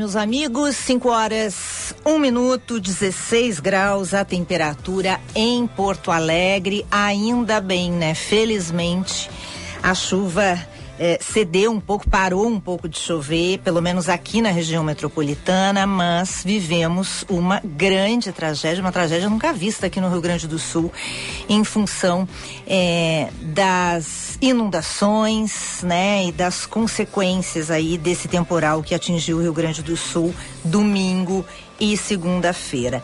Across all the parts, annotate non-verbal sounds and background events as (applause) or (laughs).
Meus amigos. 5 horas, 1 um minuto, 16 graus a temperatura em Porto Alegre. Ainda bem, né? Felizmente, a chuva é, cedeu um pouco, parou um pouco de chover, pelo menos aqui na região metropolitana, mas vivemos uma grande tragédia, uma tragédia nunca vista aqui no Rio Grande do Sul, em função é, das inundações, né, e das consequências aí desse temporal que atingiu o Rio Grande do Sul domingo e segunda-feira.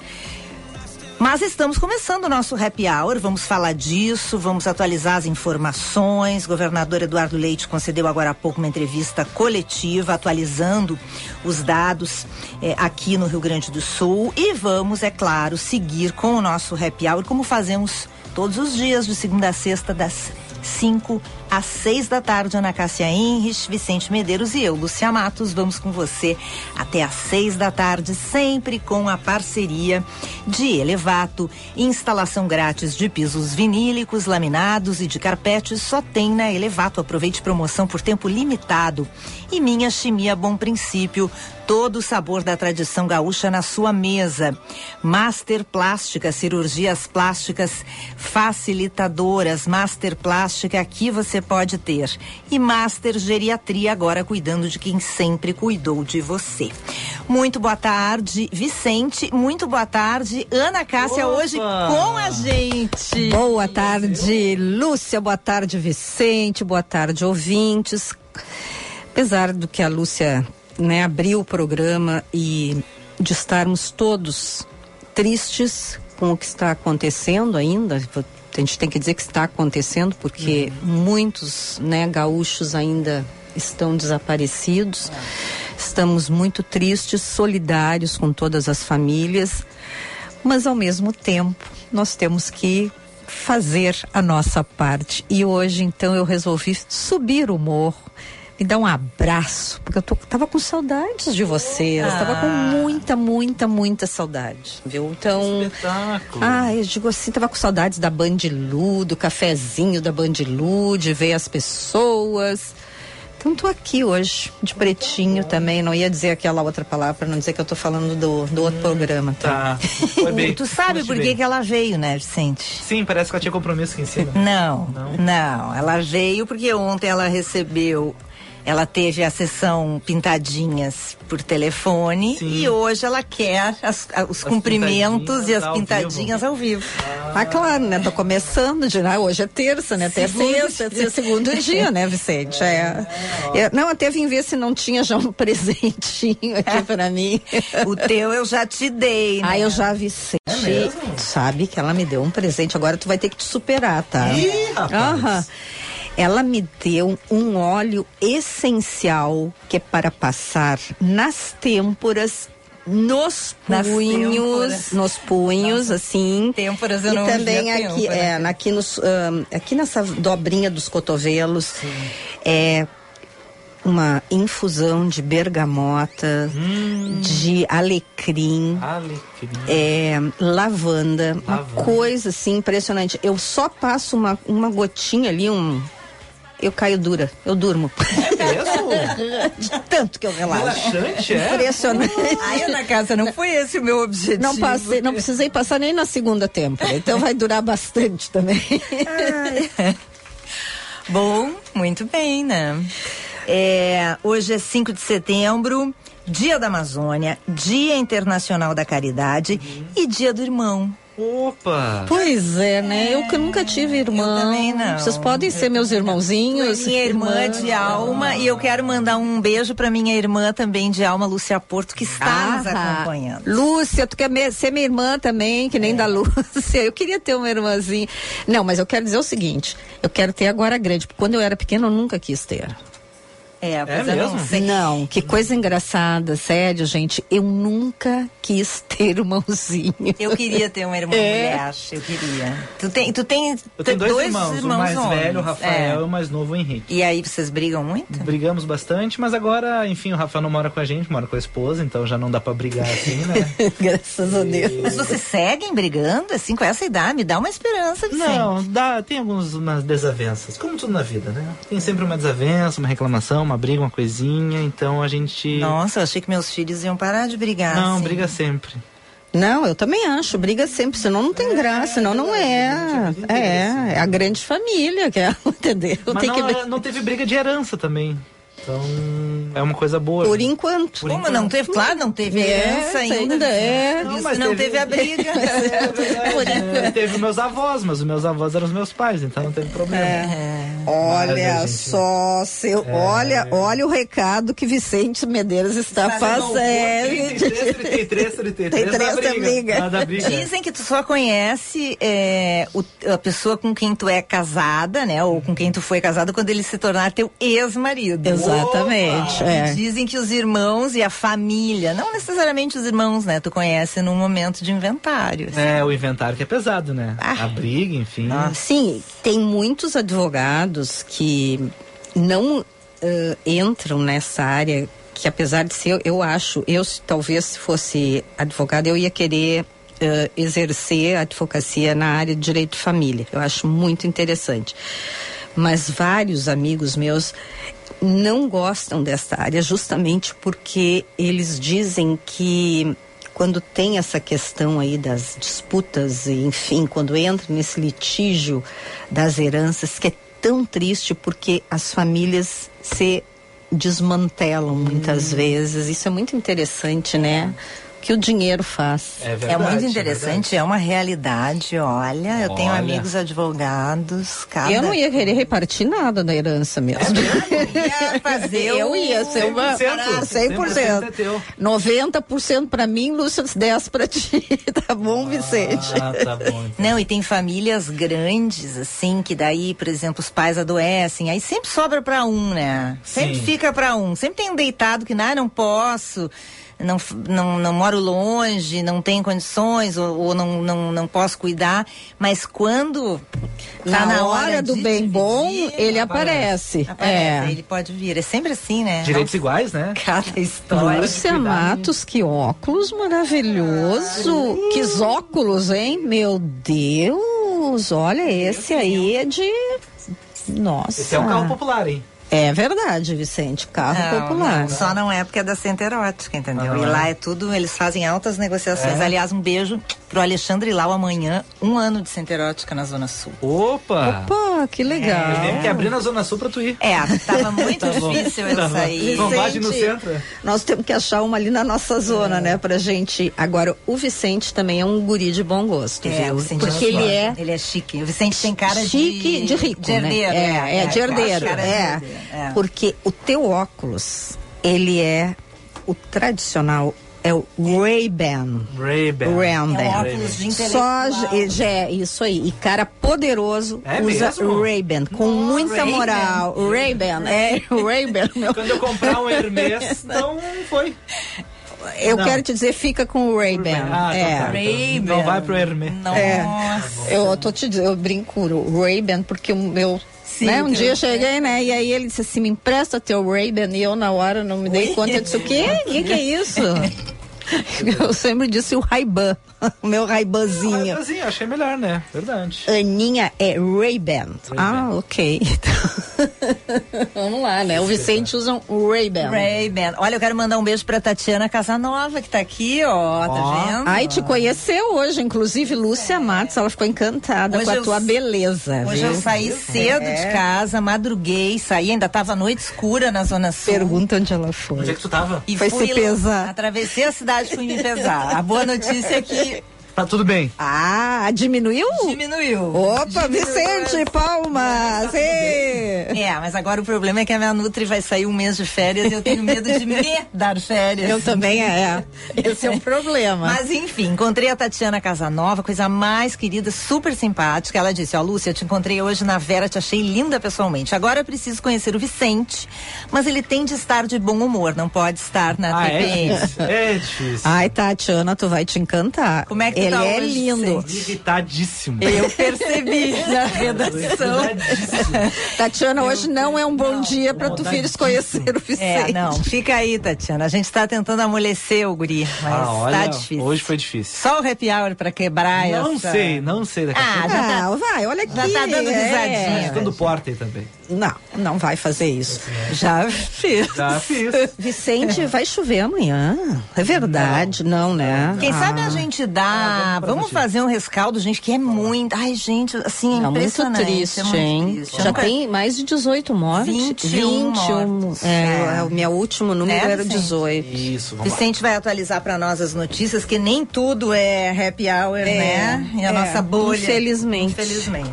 Mas estamos começando o nosso happy hour, vamos falar disso, vamos atualizar as informações. O governador Eduardo Leite concedeu agora há pouco uma entrevista coletiva, atualizando os dados eh, aqui no Rio Grande do Sul. E vamos, é claro, seguir com o nosso happy hour, como fazemos todos os dias, de segunda a sexta, das 5 às 6 da tarde, Ana Cássia Henrich, Vicente Medeiros e eu, Lucia Matos, vamos com você até às 6 da tarde, sempre com a parceria de Elevato, instalação grátis de pisos vinílicos, laminados e de carpetes, só tem na Elevato. Aproveite promoção por tempo limitado. E Minha Chimia Bom Princípio, todo o sabor da tradição gaúcha na sua mesa. Master Plástica, cirurgias plásticas facilitadoras. Master Plástica, aqui você pode ter. E Master Geriatria, agora cuidando de quem sempre cuidou de você. Muito boa tarde, Vicente. Muito boa tarde, Ana Cássia, Opa! hoje com a gente. Boa tarde, Lúcia. Boa tarde, Vicente. Boa tarde, ouvintes. Apesar do que a Lúcia né, abriu o programa e de estarmos todos tristes com o que está acontecendo ainda, a gente tem que dizer que está acontecendo porque muitos né, gaúchos ainda estão desaparecidos. Estamos muito tristes, solidários com todas as famílias, mas ao mesmo tempo nós temos que fazer a nossa parte. E hoje então eu resolvi subir o morro me dar um abraço, porque eu tô, tava com saudades de vocês. Ah. Tava com muita, muita, muita saudade, viu? Então. Espetáculo. Ah, eu digo assim, tava com saudades da Bandilu, do cafezinho da Bandilu, de ver as pessoas. Então tô aqui hoje, de pretinho também. Não ia dizer aquela outra palavra, pra não dizer que eu tô falando do, do outro programa. Tá? Tá. Foi bem. Tu sabe por que, que ela veio, né, Vicente? Sim, parece que ela tinha compromisso aqui em cima. Não, Não? não, Ela veio porque ontem ela recebeu. Ela teve a sessão pintadinhas por telefone Sim. e hoje ela quer as- a- os cumprimentos e as ao pintadinhas ao vivo. Ah, claro, né? Tô começando de né? Hoje é terça, né? Até sexta, dia. é segundo dia, né, Vicente? É. É, não, até vim ver se não tinha já um (laughs) presentinho aqui pra mim. O teu eu já te dei, né? Ah, eu já vi Vicente. Sabe que ela me deu um presente. Agora tu vai ter que te superar, tá? Ih, rapaz. Aham. Ela me deu um óleo essencial que é para passar nas têmporas, nos Nas punhos, têmporas. nos punhos, assim. Têmporas eu e não também aqui, têmpora. é, aqui, nos, ahn, aqui nessa dobrinha dos cotovelos. É uma infusão de bergamota, Hum. de alecrim, Alecrim. é, lavanda, uma Lavanda. coisa assim impressionante. Eu só passo uma, uma gotinha ali, um. Eu caio dura, eu durmo. mesmo? (laughs) De tanto que eu relaxo. Relaxante, é? Impressionante. Ai, Ana Cássia, não foi esse o meu objetivo. Não passei, não precisei passar nem na segunda temporada, então vai durar bastante também. (laughs) Bom, muito bem, né? É, hoje é 5 de setembro, Dia da Amazônia, Dia Internacional da Caridade e Dia do Irmão. Opa! Pois é, né? Eu que nunca tive irmão. Eu também não. Vocês podem ser meus irmãozinhos. minha irmã irmãs. de alma e eu quero mandar um beijo pra minha irmã também de alma, Lúcia Porto, que está nos Ah, acompanhando. Lúcia, tu quer me- ser minha irmã também, que nem É. da Lúcia. Eu queria ter uma irmãzinha. Não, mas eu quero dizer o seguinte: eu quero ter agora grande, porque quando eu era pequena eu nunca quis ter. É, pois É eu não mesmo? sei. Não, que coisa engraçada, sério, gente. Eu nunca quis (laughs) ter irmãozinho. Eu queria ter uma irmã É. mulher, eu queria. Tu tem, tu tem, Eu tenho dois, irmãos, o mais homens. velho, o Rafael, e É. o mais novo, o Henrique. E aí vocês brigam muito? Brigamos bastante, mas agora, enfim, o Rafael não mora com a gente, mora com a esposa, então já não dá pra brigar assim, né? (laughs) Graças a Deus. Mas vocês seguem brigando assim com essa idade? Me dá uma esperança, Vicente. Não, dá, tem algumas desavenças, como tudo na vida, né? Tem sempre uma desavença, uma reclamação, uma briga, uma coisinha, então a gente. Nossa, eu achei que meus filhos iam parar de brigar. Não, assim. briga sempre. Não, eu também acho. Briga sempre, senão não tem graça, senão não é. É, é a grande família que é, (laughs) entendeu? Mas Tem não, que é- não teve briga de herança também. Então, é uma coisa boa. Por enquanto. Por Como enquanto. não teve? Claro, não teve É, herança ainda. ainda é. Não, Não, mas não teve- teve a briga. (laughs) É é, teve meus avós, mas os meus avós eram os meus pais, então não teve problema. É. Olha Mas gente- só, seu, olha, olha o recado que Vicente Medeiros está fazendo. 33, 33, 33. Tem três nada da briga. Dizem que tu só conhece é, o- a pessoa com quem tu é casada, né? Ou com quem tu foi casado quando ele se tornar teu ex-marido. Exatamente, é. Dizem que os irmãos e a família, não necessariamente os irmãos, né? Tu conhece num momento de inventário. assim. É, o inventário que é pesado, né? Ah. A briga, enfim. Sim, tem muitos advogados que não eh, entram nessa área, que apesar de ser, eu acho, eu se talvez se fosse advogada, eu ia querer eh, exercer a advocacia na área de direito de família. Eu acho muito interessante. Mas vários amigos meus não gostam desta área justamente porque eles dizem que quando tem essa questão aí das disputas, e, enfim, quando entra nesse litígio das heranças, que é tão triste porque as famílias se desmantelam muitas vezes. Isso é muito interessante, né? O que o dinheiro faz. É É verdade. muito interessante, é, uma realidade, olha. Eu tenho Olha. amigos advogados, cada... Eu não ia querer repartir nada da herança mesmo. ia fazer (laughs) Eu o- ia ser uma 100%. 100%. é teu. 90% pra mim, Lúcia, 10 pra ti. (laughs) Tá bom, Vicente? Ah, tá bom. então. Não, e tem famílias grandes, assim, que daí, por exemplo, os pais adoecem, aí sempre sobra pra um, né? Sempre Sim. fica pra um. Sempre tem um deitado que, não, não posso, não, não, não moro longe, não tenho condições, ou, ou não, não, não posso cuidar. Mas quando tá na, na, hora do de bem dividir, bom, ele aparece. aparece, É. ele pode vir. É sempre assim, né? Direitos iguais, né? Cada história. Lúcia Matos, que óculos maravilhoso. Que óculos, hein? Meu Deus, olha, esse aí é de. Nossa. Esse é um carro popular, hein? É verdade, Vicente, carro Não, popular. não, só não é porque é da Center Erótica, entendeu? Ah, e lá é? é tudo, eles fazem altas negociações. É? Aliás, um beijo pro Alexandre Lau amanhã, um ano de Center Erótica na Zona Sul. Opa! Opa, que legal. Eu tenho que abrir na Zona Sul pra tu ir. É, tava (laughs) muito Tá difícil eu sair. Bate no Vicente, centro? Nós temos que achar uma ali na nossa zona, né, pra gente. Agora, o Vicente também é um guri de bom gosto, É, viu? o Vicente Porque é ele é Ele é chique. O Vicente tem cara de... chique de rico, de herdeiro. né? É, é, de herdeiro, de é. é. Porque o teu óculos, ele é o tradicional, é o Ray-Ban. Ray-Ban. Ray-Ban. É um óculos de Só intelectual. é isso aí. E cara poderoso É usa? Ray-Ban com muita Ray-Ban. moral. Ray-Ban, é (laughs) Ray-Ban, meu. Quando eu comprar um Hermes, então foi. Eu Não. quero te dizer, fica com o Ray-Ban. Ah, é. então tá. Ray-Ban. Não vai pro Hermes. Nossa. É. Eu tô te dizendo, eu brinco o Ray-Ban porque o meu. Sim, né? Um dia eu cheguei, né? E aí ele disse assim: me empresta teu Ray-Ban. E eu, na hora, não me dei Oi? conta. Eu disse: o quê? O (laughs) que, que é isso? (laughs) (laughs) eu sempre disse o Ray-Ban. (laughs) O meu Ray-Banzinho. Assim, achei melhor, né? Verdade. Aninha é Ray-Ban. Ah, ok. (laughs) Vamos lá, né? O Vicente usa um Ray-Ban. Ray-Ban. Olha, eu quero mandar um beijo pra Tatiana Casanova, que tá aqui, ó, tá vendo? Ai, te conheceu hoje, inclusive Lúcia Matos, ela ficou encantada Hoje com a eu- tua beleza. Hoje viu? eu saí cedo É. de casa, madruguei, saí, ainda tava noite escura na Zona Sul. Pergunta onde ela Onde é foi. que tu tava? E Foi se lá, pesar. Atravessei a cidade e fui me pesar. A boa notícia é que Tá tudo bem. Ah, diminuiu? diminuiu. Opa, Diminuiu. Vicente, palmas! Ê! É, mas agora o problema é que a minha Nutri vai sair um mês de férias e eu tenho medo de me (laughs) dar férias. Eu também é. (laughs) Esse é o problema. Mas enfim, encontrei a Tatiana Casanova, coisa mais querida, super simpática. Ela disse: Ó, Lúcia, eu te encontrei hoje na Vera, te achei linda pessoalmente. Agora eu preciso conhecer o Vicente, mas ele tem de estar de bom humor, não pode estar na Ah, é TPM. difícil. É difícil. Ai, Tatiana, tu vai te encantar. Como é que Ele tá é hoje, lindo. Vicente? Irritadíssimo. Eu percebi na (laughs) redação. Tatiana, hoje não é um bom dia para tu filhos conhecer o Vicente. É, não, fica aí, Tatiana. A gente tá tentando amolecer o guri, mas Ah, olha, tá difícil. hoje foi difícil. Só o happy hour pra quebrar Não essa... sei, não sei daqui a Ah, pouco. já tá- Ah, vai, olha aqui. Já tá dando é. risadinha. Ficando porta aí também. Não, não vai fazer isso. Já fiz. Já fiz. (laughs) Vicente, vai chover amanhã. É verdade, não, né? Quem Ah. sabe a gente dá. Ah, vamos vamos pra fazer um rescaldo, gente, que é muito. Ai, gente, assim, é É muito impressionante. triste, é muito hein? triste. Já tem mais de 18 mortes. 21 mortos. É, É. é, o meu último número É, era Vicente? 18. Isso, vamos lá. Vicente vai atualizar pra nós as notícias, que nem tudo é happy hour, né? E a é. nossa bolha. Infelizmente. Infelizmente.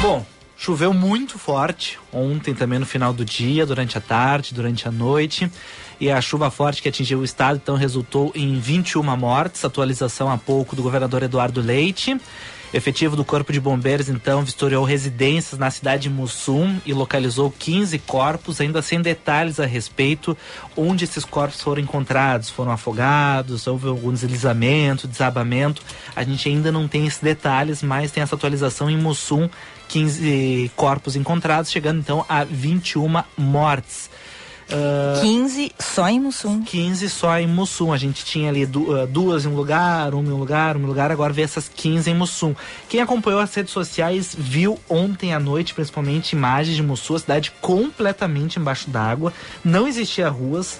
Bom, choveu muito forte ontem também no final do dia, durante a tarde, durante a noite. E a chuva forte que atingiu o estado, então, resultou em 21 mortes. Atualização há pouco do governador Eduardo Leite. Efetivo do Corpo de Bombeiros, então, vistoriou residências na cidade de Mussum e localizou 15 corpos, ainda sem detalhes a respeito onde esses corpos foram encontrados. Foram afogados, houve algum deslizamento, desabamento. A gente ainda não tem esses detalhes, mas tem essa atualização em Mussum, 15 corpos encontrados, chegando então a 21 mortes. Ah, 15 só em Mussum. 15 só em Mussum. A gente tinha ali du- ah, duas em um lugar, uma em um lugar, uma em um lugar, agora vê essas 15 em Mussum. Quem acompanhou as redes sociais viu ontem à noite, principalmente, imagens de Mussum, a cidade completamente embaixo d'água. Não existia ruas.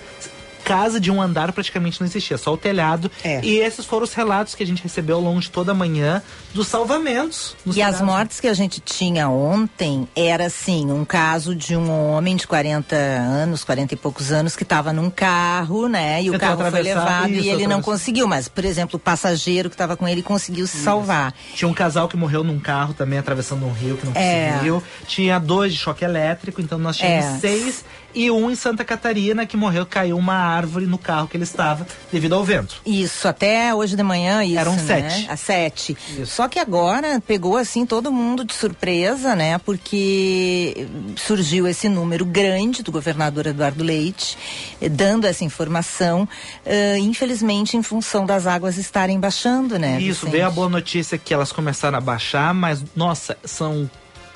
Casa de um andar praticamente não existia, só o telhado. É. E esses foram os relatos que a gente recebeu ao longo de toda a manhã dos salvamentos. E as mortes que a gente tinha ontem era assim, um caso de um homem de 40 anos, 40 e poucos anos, que estava num carro, né? E o carro foi levado isso, e ele não conseguiu, mas, por exemplo, o passageiro que estava com ele conseguiu se salvar. Tinha um casal que morreu num carro também, atravessando um rio que não É. conseguiu. Tinha dois de choque elétrico, então nós tínhamos É. seis. E um em Santa Catarina que morreu, caiu uma árvore no carro que ele estava devido ao vento. Isso, até hoje de manhã, isso. Eram né? sete. Às sete. Isso. Só que agora pegou assim todo mundo de surpresa, né? Porque surgiu esse número grande do governador Eduardo Leite, eh, dando essa informação, eh, infelizmente em função das águas estarem baixando, né? Isso, Vicente? veio a boa notícia que elas começaram a baixar, mas, nossa, são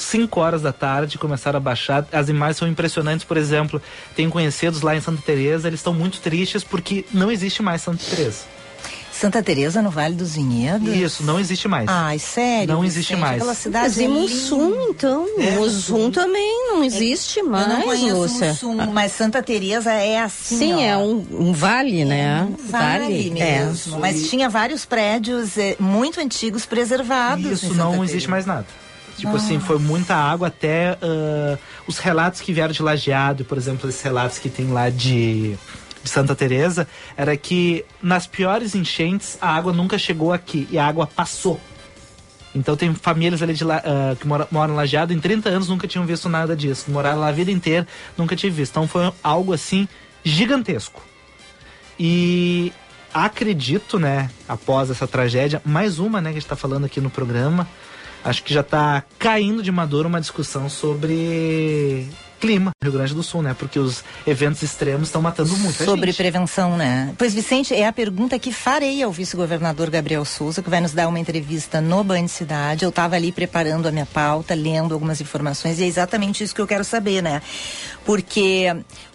5 horas da tarde, começaram a baixar. As imagens são impressionantes, por exemplo, tenho conhecidos lá em Santa Teresa, eles estão muito tristes porque não existe mais Santa Teresa. Santa Teresa no Vale dos Vinhedos? Isso, não existe mais. Ai, sério? Não existe Vicente? mais. Aquela cidade Mas é. Mussum, então. Mussum também não existe Eu não mais, conheço Lúcia. Mussum, mas Santa Teresa é assim, Sim, ó. é um, um vale, né? Vale É. mesmo. Mas tinha vários prédios eh, muito antigos preservados. Isso em Santa não Teresa. existe mais nada. Tipo assim, foi muita água até ah, os relatos que vieram de Lajeado, por exemplo, esses relatos que tem lá de, de Santa Teresa, era que nas piores enchentes a água nunca chegou aqui e a água passou. Então tem famílias ali de ah, que mora, moram Lajeado, em 30 anos nunca tinham visto nada disso. Moraram lá a vida inteira, nunca tinham visto. Então foi algo assim gigantesco. E acredito, né, após essa tragédia, mais uma, né, que a gente tá falando aqui no programa, acho que já tá caindo de maduro uma discussão sobre clima no Rio Grande do Sul, né? Porque os eventos extremos estão matando muita Sobre gente. prevenção, né? Pois, Vicente, é a pergunta que farei ao vice-governador Gabriel Souza, que vai nos dar uma entrevista no Band Cidade. Eu estava ali preparando a minha pauta, lendo algumas informações, e é exatamente isso que eu quero saber, né? Porque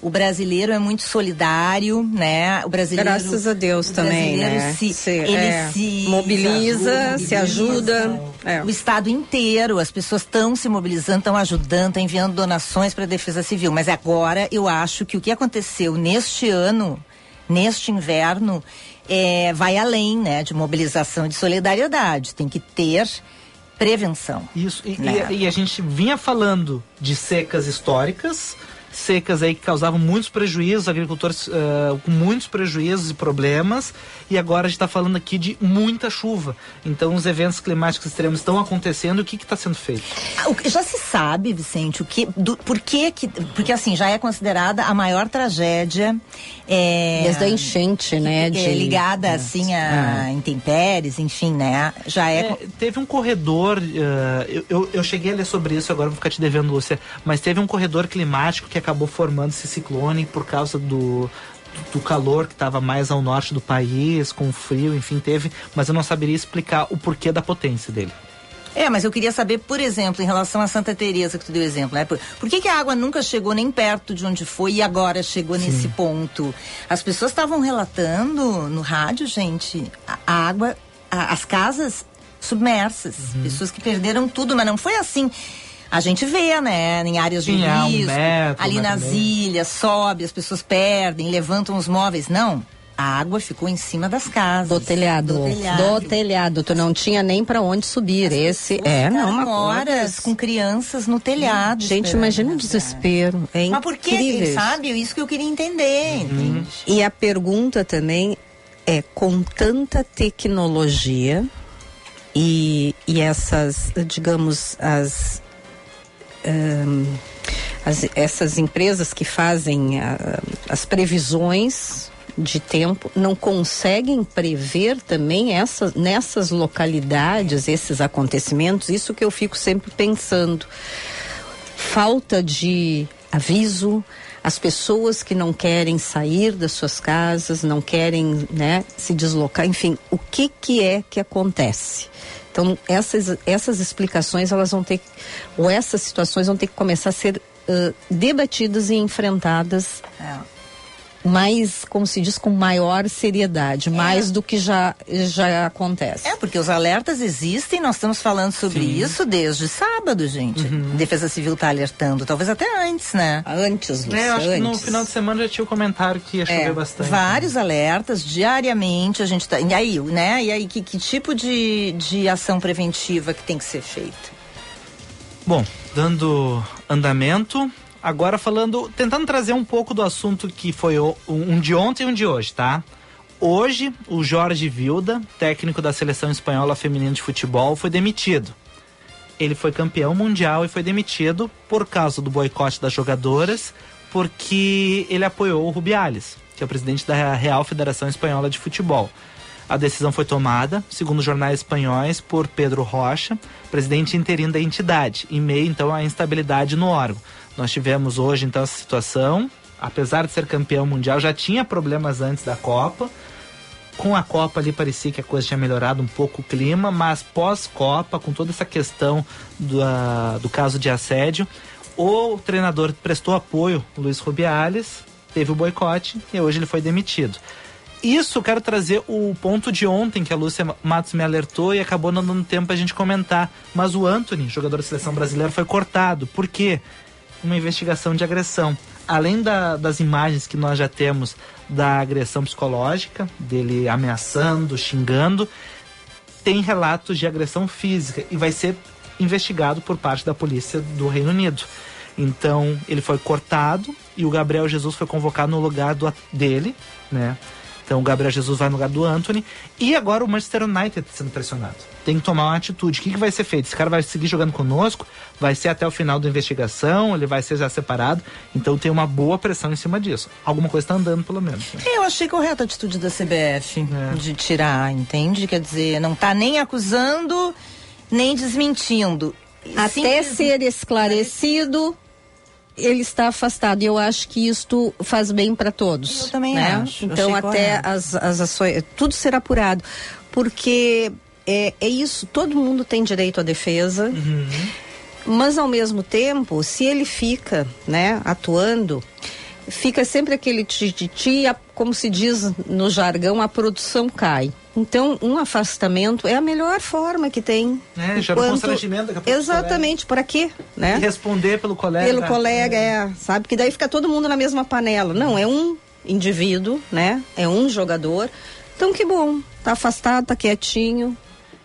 o brasileiro é muito solidário, né? O brasileiro. Graças a Deus o também, brasileiro né? Se, Se- ele é, se mobiliza, se se ajuda. É. o estado inteiro, as pessoas estão se mobilizando, estão ajudando, estão enviando donações para a Defesa Civil. Mas agora eu acho que o que aconteceu neste ano, neste inverno, é, vai além, né, de mobilização e de solidariedade. Tem que ter prevenção. Isso. E, né? e, e a gente vinha falando de secas históricas secas aí que causavam muitos prejuízos, agricultores uh, com muitos prejuízos e problemas, e agora a gente está falando aqui de muita chuva. Então os eventos climáticos extremos estão acontecendo, o que está sendo feito? Ah, já se sabe, Vicente, o que, do, por que, que porque assim já é considerada a maior tragédia é, desde a enchente, né? É, de, ligada é, assim a é. intempéries, enfim, né? Já é, é teve um corredor, uh, eu, eu, eu, cheguei a ler sobre isso, agora vou ficar te devendo, Lúcia, mas teve um corredor climático que acabou formando esse ciclone por causa do, do calor que estava mais ao norte do país, com o frio, enfim, teve, mas eu não saberia explicar o porquê da potência dele. É, mas eu queria saber, por exemplo, em relação a Santa Teresa que tu deu exemplo, né? Por, por que, que, a água nunca chegou nem perto de onde foi e agora chegou Sim. nesse ponto? As pessoas estavam relatando no rádio, gente, a, a água, a, as casas submersas, uhum. pessoas que perderam tudo, mas não foi assim a gente vê, né, em áreas de Sim, risco, é um metro, ali nas ilhas, sobe, as pessoas perdem, levantam os móveis. Não, a água ficou em cima das casas. Do telhado. Do telhado. Do telhado. Tu não tinha nem para onde subir. As Esse é, não, uma horas com crianças no telhado. Gente, imagina o desespero. É Mas por que, sabe? Isso que eu queria entender. Uhum. E a pergunta também é com tanta tecnologia e, e essas, digamos, as um, as, essas empresas que fazem a, as previsões de tempo não conseguem prever também essa, nessas localidades esses acontecimentos. Isso que eu fico sempre pensando. Falta de aviso, as pessoas que não querem sair das suas casas, não querem né, se deslocar, enfim, o que, que é que acontece? Então, essas, essas explicações, elas vão ter, ou essas situações vão ter que começar a ser uh, debatidas e enfrentadas. É mais, como se diz, com maior seriedade, é. mais do que já, já acontece. É, porque os alertas existem, nós estamos falando sobre Sim. isso desde sábado, gente. Uhum. Defesa Civil está alertando, talvez até antes, né? Antes, Lúcia, é, eu acho antes. que no final de semana já tinha o um comentário que ia chover é, bastante. Vários né? alertas, diariamente a gente tá. E aí, né? E aí, que, que tipo de, de ação preventiva que tem que ser feita? Bom, dando andamento, Agora falando, tentando trazer um pouco do assunto que foi um de ontem e um de hoje, tá? Hoje, o Jorge Vilda, técnico da seleção espanhola feminina de futebol, foi demitido. Ele foi campeão mundial e foi demitido por causa do boicote das jogadoras, porque ele apoiou o Rubiales, que é o presidente da Real Federação Espanhola de Futebol. A decisão foi tomada, segundo jornais espanhóis, por Pedro Rocha, presidente interino da entidade, em meio então à instabilidade no órgão. Nós tivemos hoje então essa situação, apesar de ser campeão mundial, já tinha problemas antes da Copa. Com a Copa ali parecia que a coisa tinha melhorado um pouco o clima, mas pós-Copa, com toda essa questão do, uh, do caso de assédio, o treinador prestou apoio, Luiz Rubiales, teve o boicote e hoje ele foi demitido. Isso, quero trazer o ponto de ontem que a Lúcia Matos me alertou e acabou não dando tempo a gente comentar. Mas o Anthony, jogador da seleção brasileira, foi cortado. Por quê? Uma investigação de agressão. Além da, das imagens que nós já temos da agressão psicológica, dele ameaçando, xingando, tem relatos de agressão física e vai ser investigado por parte da polícia do Reino Unido. Então ele foi cortado e o Gabriel Jesus foi convocado no lugar do, dele, né? Então o Gabriel Jesus vai no lugar do Anthony. E agora o Manchester United sendo pressionado. Tem que tomar uma atitude. O que, que vai ser feito? Esse cara vai seguir jogando conosco? Vai ser até o final da investigação? Ele vai ser já separado? Então tem uma boa pressão em cima disso. Alguma coisa está andando, pelo menos. Né? Eu achei correta a atitude da CBF é. de tirar, entende? Quer dizer, não está nem acusando, nem desmentindo. Até ser esclarecido ele está afastado e eu acho que isto faz bem para todos. Eu também né? acho. Então até as, as ações, tudo será apurado, porque é, é isso, todo mundo tem direito à defesa. Uhum. Mas ao mesmo tempo, se ele fica, né, atuando, fica sempre aquele tititi como se diz no jargão, a produção cai. Então, um afastamento é a melhor forma que tem. É, gera um Enquanto- constrangimento daqui a Exatamente, para quê? Né? E responder pelo colega. Pelo colega, é, sabe? Que daí fica todo mundo na mesma panela. Não, é um indivíduo, né? É um jogador. Então, que bom. Tá afastado, tá quietinho.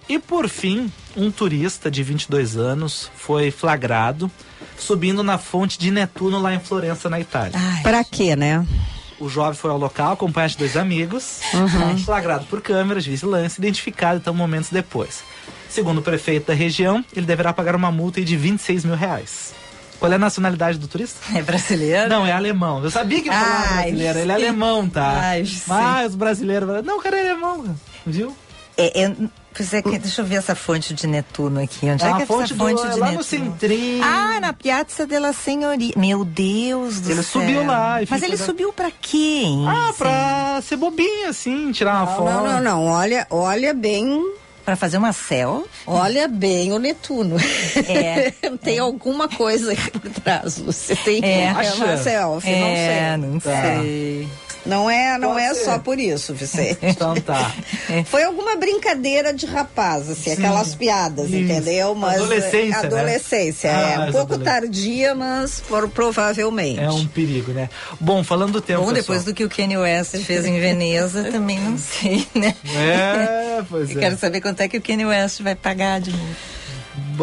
E por fim, um turista de 22 anos foi flagrado subindo na fonte de Netuno lá em Florença, na Itália. Pra quê, né? O jovem foi ao local acompanhado de dois amigos, Uhum. flagrado por câmeras de vigilância, identificado então momentos depois. Segundo o prefeito da região, ele deverá pagar uma multa de 26 mil reais. Qual é a nacionalidade do turista? É brasileiro? Não, é alemão. Eu sabia que ele falava brasileiro. Ele é alemão, tá? Ai. Mas os brasileiros. Não, o cara é alemão, viu? É, é, pois é que, deixa eu ver essa fonte de Netuno aqui. Onde é, uma que é fonte, essa fonte do, de lá Netuno? no centrinho. Ah, na Piazza della Signoria. Meu Deus do Ele céu. subiu lá e Mas ele da- subiu pra quê, hein? Ah, pra ser bobinho, assim, tirar uma Não, foto. não, não, não. Olha, olha bem. Pra fazer uma cel? Olha bem o Netuno. É. (laughs) Tem alguma coisa aí por trás. Você tem É. é uma selfie, é, não não sei. sei. Não é, não Pode é ser. só por isso, Vicente. (laughs) Então tá. (laughs) Foi alguma brincadeira de rapaz, assim, aquelas piadas, Isso. entendeu? Mas Adolescência, né? adolescência, Ah, é um as pouco tardia, mas por, provavelmente. É um perigo, né? Bom, falando do tempo. Bom, pessoal. depois do que o Kanye West fez em Veneza, (laughs) também não sei, né? É, pois Eu é. quero saber quanto é que o Kanye West vai pagar de multa.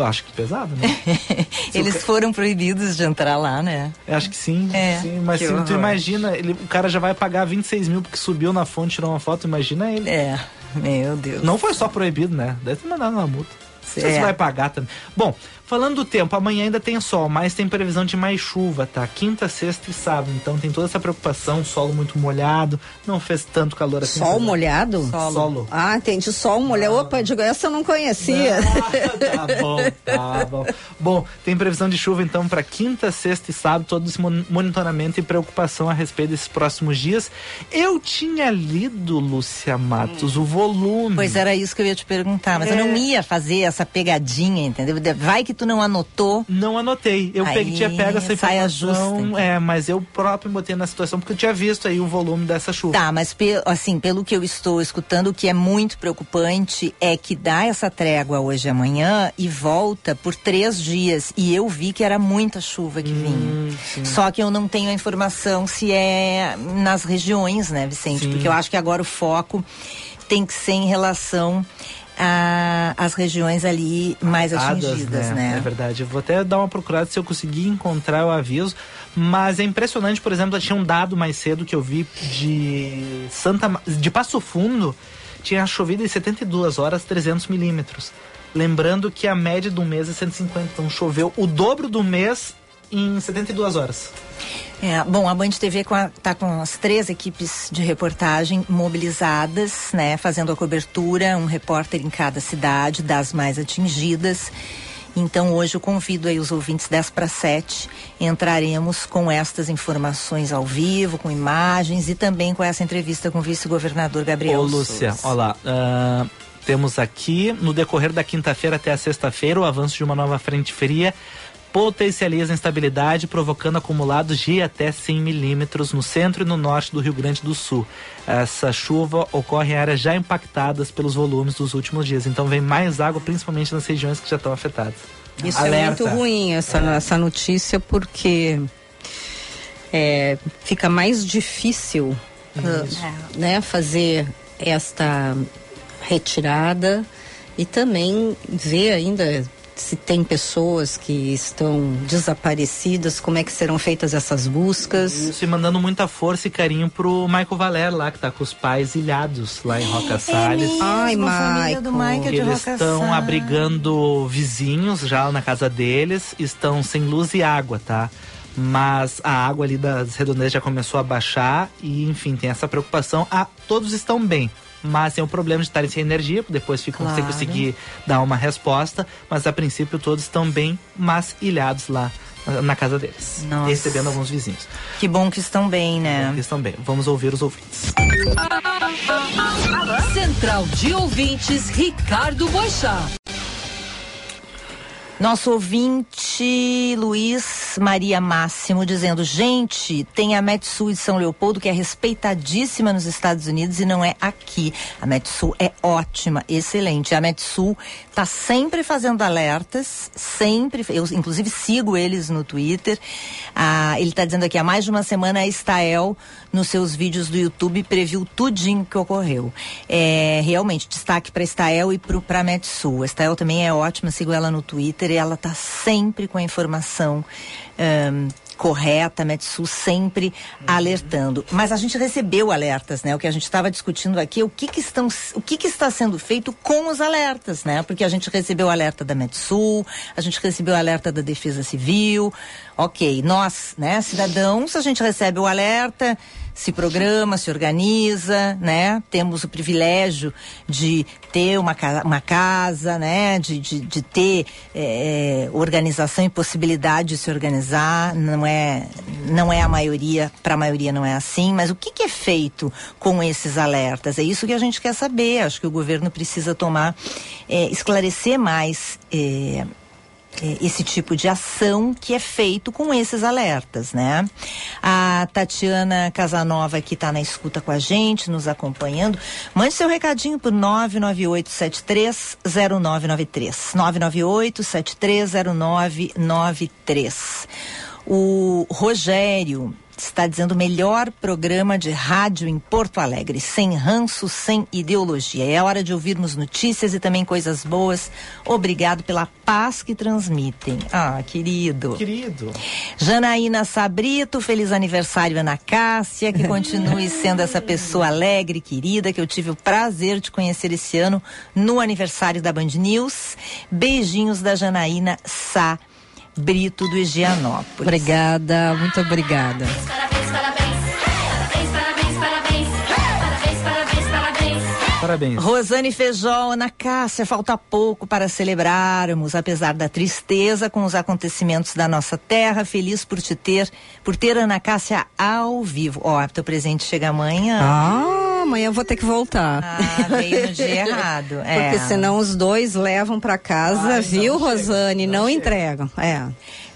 Acho que pesado, né? (laughs) Eles foram proibidos de entrar lá, né? Eu Acho que sim, É, sim. Mas que se tu imagina, ele, o cara já vai pagar 26 mil porque subiu na fonte, tirou uma foto, imagina ele. É, meu Deus. Não foi só proibido, né? Deve ter mandado uma multa. Não sei É. se vai pagar também. Bom, falando do tempo, amanhã ainda tem sol, mas tem previsão de mais chuva, tá? Quinta, sexta e sábado. Então tem toda essa preocupação, solo muito molhado, não fez tanto calor assim. Sol molhado? Solo. Ah, entendi. Sol molhado. Opa, digo, essa eu não conhecia. Ah, (laughs) tá bom, tá bom. Bom, tem previsão de chuva então para quinta, sexta e sábado, todo esse mon- monitoramento e preocupação a respeito desses próximos dias. Eu tinha lido, Lúcia Matos, o volume. Pois era isso que eu ia te perguntar, mas eu É. não ia fazer essa pegadinha, entendeu? Vai que tu não anotou. Não anotei. Eu Aí, peguei, tinha pego essa informação. justa, então. é, mas eu próprio botei na situação porque eu tinha visto aí o volume dessa chuva. Tá, mas pe- assim, pelo que eu estou escutando, o que é muito preocupante é que dá essa trégua hoje e amanhã e volta por três dias. E eu vi que era muita chuva que Hum, vinha. Só que eu não tenho a informação se é nas regiões, né, Vicente? Sim. Porque eu acho que agora o foco tem que ser em relação a- às regiões ali mais Afetadas, atingidas, né? É verdade. Eu vou até dar uma procurada se eu conseguir encontrar o aviso. Mas é impressionante, por exemplo, tinha um dado mais cedo que eu vi de Santa de Passo Fundo, tinha chovido em 72 horas 300 milímetros. Lembrando que a média do mês é 150, então choveu o dobro do mês em 72 horas. É, bom, a Band TV está com as três equipes de reportagem mobilizadas, né, fazendo a cobertura, um repórter em cada cidade das mais atingidas. Então hoje eu convido aí os ouvintes 10 para 7, entraremos com estas informações ao vivo, com imagens e também com essa entrevista com o vice-governador Gabriel Ô, Lúcia, Souza. olha lá. ah, temos aqui, no decorrer da quinta-feira até a sexta-feira, o avanço de uma nova frente fria potencializa a instabilidade, provocando acumulados de até 100 milímetros no centro e no norte do Rio Grande do Sul. Essa chuva ocorre em áreas já impactadas pelos volumes dos últimos dias. Então vem mais água, principalmente nas regiões que já estão afetadas. Isso é Alerta. muito ruim, essa, essa notícia, porque é, fica mais difícil né, fazer esta retirada e também ver ainda se tem pessoas que estão desaparecidas, como é que serão feitas essas buscas. Isso, e mandando muita força e carinho pro Michael Valer lá, que tá com os pais ilhados lá em Roca Salles. mesmo, Ai, família do Michael. De Eles estão abrigando vizinhos já na casa deles, estão sem luz e água, tá? Mas a água ali das redondezas já começou a baixar e, enfim, tem essa preocupação. Ah, todos estão bem, mas tem o problema de estarem sem energia, depois ficam sem Claro. conseguir dar uma resposta. Mas a princípio todos estão bem, mas ilhados lá na- na casa deles, Nossa. recebendo alguns vizinhos. Que bom que estão bem, né? Eles estão bem. Vamos ouvir os ouvintes. Central de Ouvintes, Ricardo Boixá. Nosso ouvinte Luiz Maria Máximo dizendo: gente, tem a Metsul de São Leopoldo que é respeitadíssima nos Estados Unidos e não é aqui. A Metsul é ótima, excelente. A Metsul está sempre fazendo alertas, sempre. Eu, inclusive, sigo eles no Twitter. Ah, ele está dizendo aqui: há mais de uma semana a Estael, nos seus vídeos do YouTube, previu tudinho que ocorreu. É, realmente, destaque para Estael e para a Metsul. A Estael também é ótima, sigo ela no Twitter e ela está sempre com a informação. Um, correta, a Metsul sempre uhum. alertando. Mas a gente recebeu alertas, né? O que a gente estava discutindo aqui, o que que estão, o que que está sendo feito com os alertas, né? Porque a gente recebeu alerta da Metsul, a gente recebeu alerta da Defesa Civil. OK, nós, né, cidadãos, a gente recebe o alerta, se programa, se organiza, né? Temos o privilégio de ter uma, uma casa, né? De, de, de ter é, organização e possibilidade de se organizar. Não é, não é a maioria, para a maioria não é assim, mas o que, que, é feito com esses alertas? É isso que a gente quer saber. Acho que o governo precisa tomar, é, esclarecer mais. É, é, esse tipo de ação que é feito com esses alertas, né? A Tatiana Casanova que está na escuta com a gente, nos acompanhando, mande seu recadinho por 998730993. 998730993. O Rogério está dizendo melhor programa de rádio em Porto Alegre, sem ranço, sem ideologia. É hora de ouvirmos notícias e também coisas boas. Obrigado pela paz que transmitem. Ah, querido. Querido. Janaína Sabrito, feliz aniversário Ana Cássia, que continue (laughs) sendo essa pessoa alegre, querida, que eu tive o prazer de conhecer esse ano no aniversário da Band News. Beijinhos da Janaína Sabrito. Brito do Higienópolis. Obrigada, muito obrigada. Parabéns, parabéns, parabéns, parabéns, parabéns, parabéns, parabéns. Rosane Feijó, Ana Cássia, falta pouco para celebrarmos, apesar da tristeza com os acontecimentos da nossa terra. Feliz por te ter, por ter Ana Cássia ao vivo. Ó, teu presente chega amanhã. Ah! Amanhã eu vou ter que voltar. Ah, veio no dia (laughs) errado. É. Porque senão os dois levam para casa, Ai, viu, Rosane? Não, não entregam. É.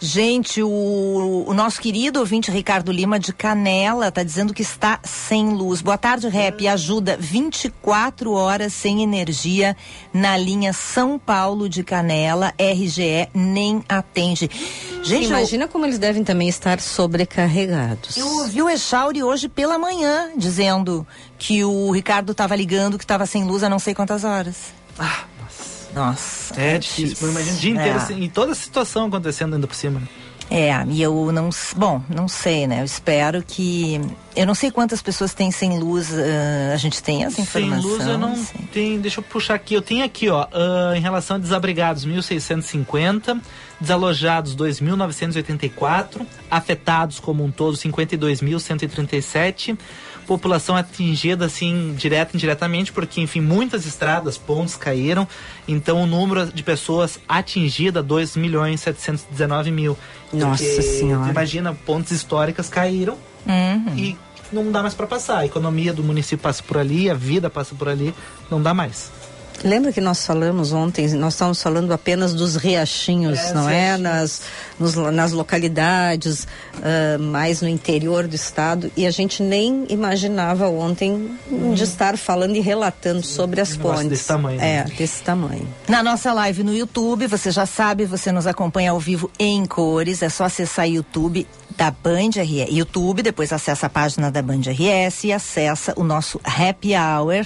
Gente, o, o, nosso querido ouvinte Ricardo Lima de Canela está dizendo que está sem luz. Boa tarde, Rap. Ajuda 24 horas sem energia na linha São Paulo de Canela. RGE nem atende. Gente, imagina eu, como eles devem também estar sobrecarregados. Eu ouvi o Echauri hoje pela manhã dizendo que o Ricardo estava ligando que estava sem luz há não sei quantas horas. Ah, nossa. É, é difícil. difícil. Imagina o dia inteiro, é. assim, e toda a situação acontecendo ainda por cima. Né? É, e eu não. Bom, não sei, né? Eu espero que. Eu não sei quantas pessoas têm sem luz. Uh, a gente tem essa informação. Sem luz eu não tenho. Deixa eu puxar aqui. Eu tenho aqui, ó. Uh, em relação a desabrigados, 1.650. Desalojados, 2.984. Afetados como um todo, 52.137 população atingida assim direta e indiretamente, porque enfim, muitas estradas, pontos caíram, então o número de pessoas atingida 2 milhões 719 mil. Nossa senhora. Imagina, pontes históricas caíram uhum. e não dá mais para passar. A economia do município passa por ali, a vida passa por ali, não dá mais. Lembra que nós falamos ontem, nós estávamos falando apenas dos riachinhos, é, não é? Nas, nos, nas localidades, uh, mais no interior do estado, e a gente nem imaginava ontem hum. de estar falando e relatando sobre as pontes. Desse tamanho. É, né? desse tamanho. Na nossa live no YouTube, você já sabe, você nos acompanha ao vivo em cores, é só acessar YouTube da Band RS, YouTube, depois acessa a página da Band RS e acessa o nosso Happy Hour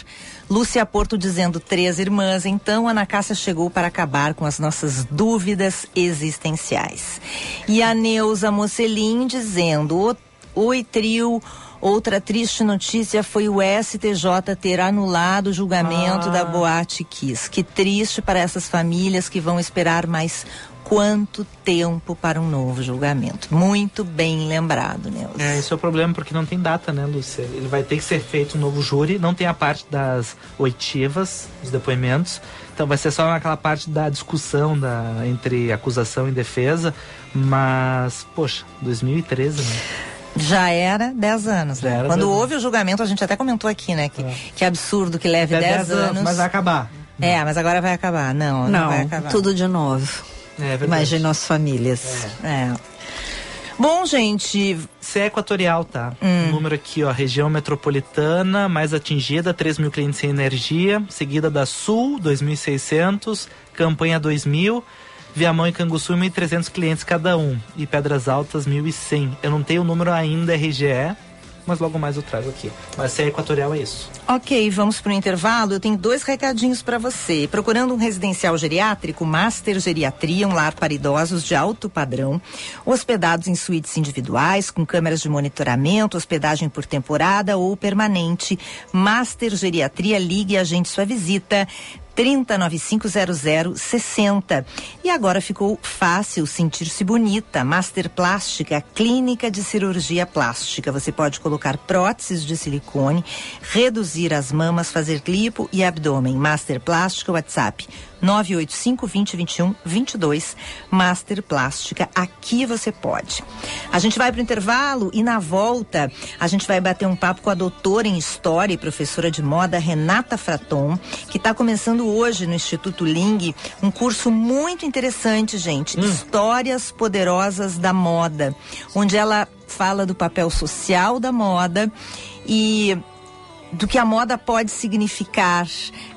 Lúcia Porto dizendo três irmãs, então Ana Cássia chegou para acabar com as nossas dúvidas existenciais. E a Neuza Mocelin dizendo, oi trio, Outra triste notícia foi o STJ ter anulado o julgamento ah. da Boate Kiss. Que triste para essas famílias que vão esperar mais quanto tempo para um novo julgamento. Muito bem lembrado, Nelson. É, esse é o problema, porque não tem data, né, Lúcia? Ele vai ter que ser feito um novo júri, não tem a parte das oitivas, os depoimentos. Então vai ser só aquela parte da discussão da, entre acusação e defesa. Mas, poxa, 2013, né? Já era 10 anos. Né? Quando dez houve anos. o julgamento, a gente até comentou aqui, né? Que, é. que absurdo que leve 10 anos, anos. Mas vai acabar. É, mas agora vai acabar. Não, não, não vai acabar. Tudo de novo. É, Imagina as famílias. É. é. Bom, gente. É equatorial, tá? Hum. Número aqui, ó. Região metropolitana mais atingida, 3 mil clientes sem energia. Seguida da Sul, 2.600. Campanha 2.000. Viamão e Canguçu, 1.300 clientes cada um. E Pedras Altas, 1.100. Eu não tenho o número ainda, RGE mas logo mais eu trago aqui. Mas se é equatorial, é isso. Ok, vamos para o intervalo. Eu tenho dois recadinhos para você. Procurando um residencial geriátrico, Master Geriatria, um lar para idosos de alto padrão, hospedados em suítes individuais, com câmeras de monitoramento, hospedagem por temporada ou permanente. Master Geriatria, ligue e agende sua visita. 309500 60. E agora ficou fácil sentir-se bonita. Master Plástica, clínica de cirurgia plástica. Você pode colocar próteses de silicone, reduzir as mamas, fazer lipo e abdômen. Master Plástica, WhatsApp 985 2021 22 Master Plástica. Aqui você pode. A gente vai para o intervalo e na volta a gente vai bater um papo com a doutora em História e professora de moda Renata Fraton, que está começando hoje no Instituto Ling um curso muito interessante, gente. Hum. Histórias Poderosas da Moda, onde ela fala do papel social da moda e do que a moda pode significar.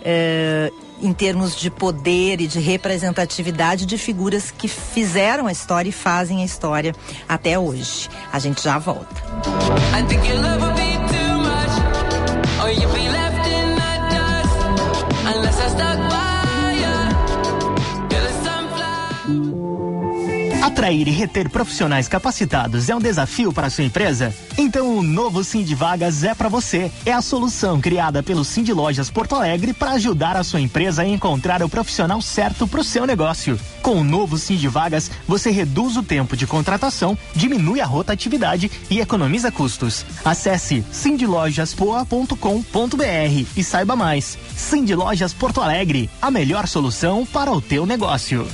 Eh, em termos de poder e de representatividade de figuras que fizeram a história e fazem a história até hoje. A gente já volta. Atrair e reter profissionais capacitados é um desafio para a sua empresa? Então o novo Cindy Vagas é para você. É a solução criada pelo Cindy Lojas Porto Alegre para ajudar a sua empresa a encontrar o profissional certo para o seu negócio. Com o novo Cindy Vagas, você reduz o tempo de contratação, diminui a rotatividade e economiza custos. Acesse cindylojaspoa.com.br e saiba mais. Cindy Lojas Porto Alegre, a melhor solução para o teu negócio.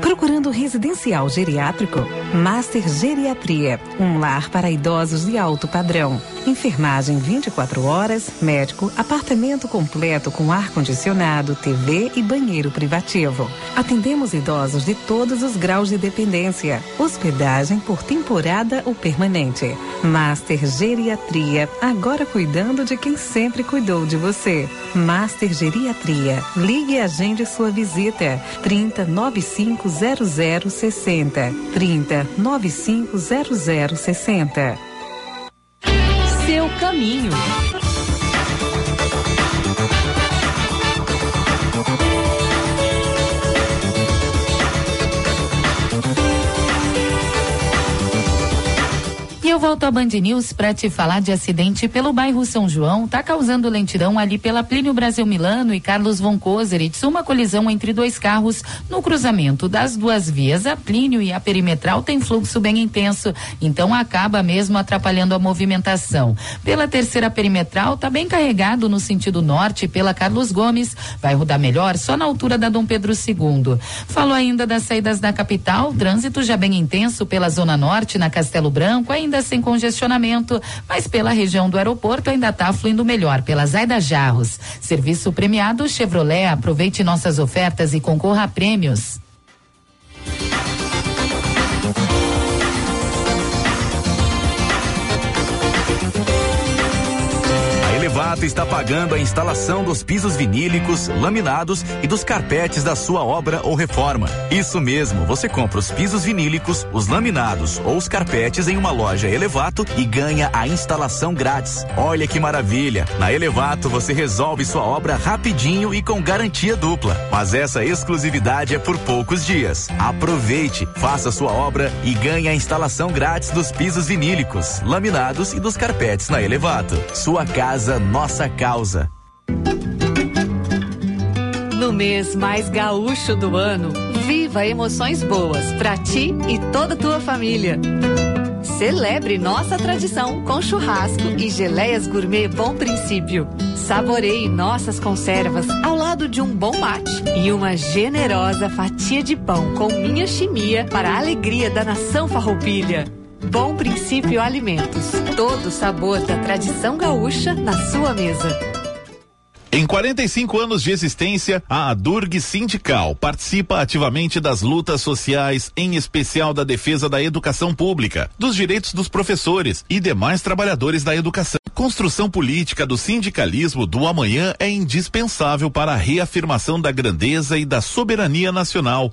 Procurando residencial geriátrico? Master Geriatria, um lar para idosos de alto padrão. Enfermagem 24 horas, médico, apartamento completo com ar-condicionado, TV e banheiro privativo. Atendemos idosos de todos os graus de dependência. Hospedagem por temporada ou permanente. Master Geriatria, agora cuidando de quem sempre cuidou de você. Master Geriatria. Ligue e agende sua visita. 30 95 0060. 30 95 0060. Seu caminho. Eu volto a Band News para te falar de acidente pelo bairro São João. Tá causando lentidão ali pela Plínio Brasil Milano e Carlos Von Kozeritz. Uma colisão entre dois carros no cruzamento das duas vias. A Plínio e a Perimetral tem fluxo bem intenso, então acaba mesmo atrapalhando a movimentação. Pela terceira Perimetral, tá bem carregado no sentido norte pela Carlos Gomes. Vai rodar melhor só na altura da Dom Pedro II. Falou ainda das saídas da capital, trânsito já bem intenso pela Zona Norte, na Castelo Branco, ainda sem congestionamento, mas pela região do aeroporto ainda está fluindo melhor pela Zaida Jarros. Serviço premiado Chevrolet. Aproveite nossas ofertas e concorra a prêmios. Elevato está pagando a instalação dos pisos vinílicos, laminados e dos carpetes da sua obra ou reforma. Isso mesmo, você compra os pisos vinílicos, os laminados ou os carpetes em uma loja Elevato e ganha a instalação grátis. Olha que maravilha! Na Elevato você resolve sua obra rapidinho e com garantia dupla. Mas essa exclusividade é por poucos dias. Aproveite, faça sua obra e ganhe a instalação grátis dos pisos vinílicos, laminados e dos carpetes na Elevato. Sua casa nossa causa. No mês mais gaúcho do ano, viva emoções boas para ti e toda tua família. Celebre nossa tradição com churrasco e geleias gourmet Bom Princípio. Saboreie nossas conservas ao lado de um bom mate e uma generosa fatia de pão com minha chimia para a alegria da nação farroupilha. Bom Princípio Alimentos. Todo o sabor da tradição gaúcha na sua mesa. Em 45 anos de existência, a Adurg Sindical participa ativamente das lutas sociais, em especial da defesa da educação pública, dos direitos dos professores e demais trabalhadores da educação. Construção política do sindicalismo do amanhã é indispensável para a reafirmação da grandeza e da soberania nacional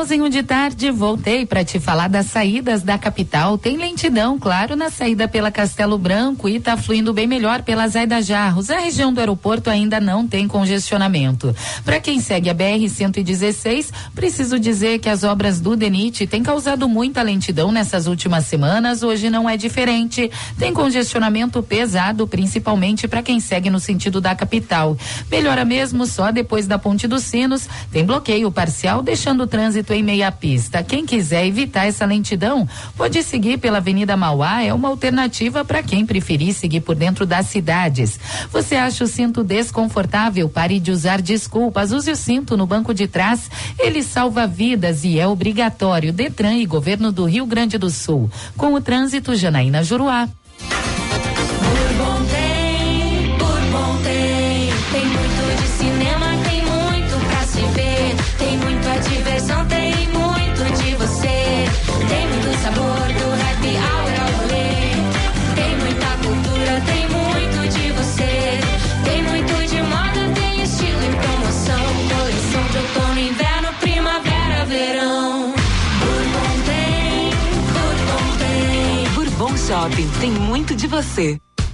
Finalzinho de tarde, voltei para te falar das saídas da capital. Tem lentidão, claro, na saída pela Castelo Branco e tá fluindo bem melhor pela Zaida Jarros. A região do aeroporto ainda não tem congestionamento. Para quem segue a BR 116, preciso dizer que as obras do DENIT têm causado muita lentidão nessas últimas semanas. Hoje não é diferente. Tem congestionamento pesado, principalmente para quem segue no sentido da capital. Melhora mesmo só depois da Ponte dos Sinos. Tem bloqueio parcial, deixando o trânsito trânsito em meia pista. Quem quiser evitar essa lentidão, pode seguir pela Avenida Mauá, é uma alternativa para quem preferir seguir por dentro das cidades. Você acha o cinto desconfortável? Pare de usar desculpas. Use o cinto no banco de trás. Ele salva vidas e é obrigatório. Detran e Governo do Rio Grande do Sul. Com o trânsito, Janaína Juruá. Shopping tem muito de você.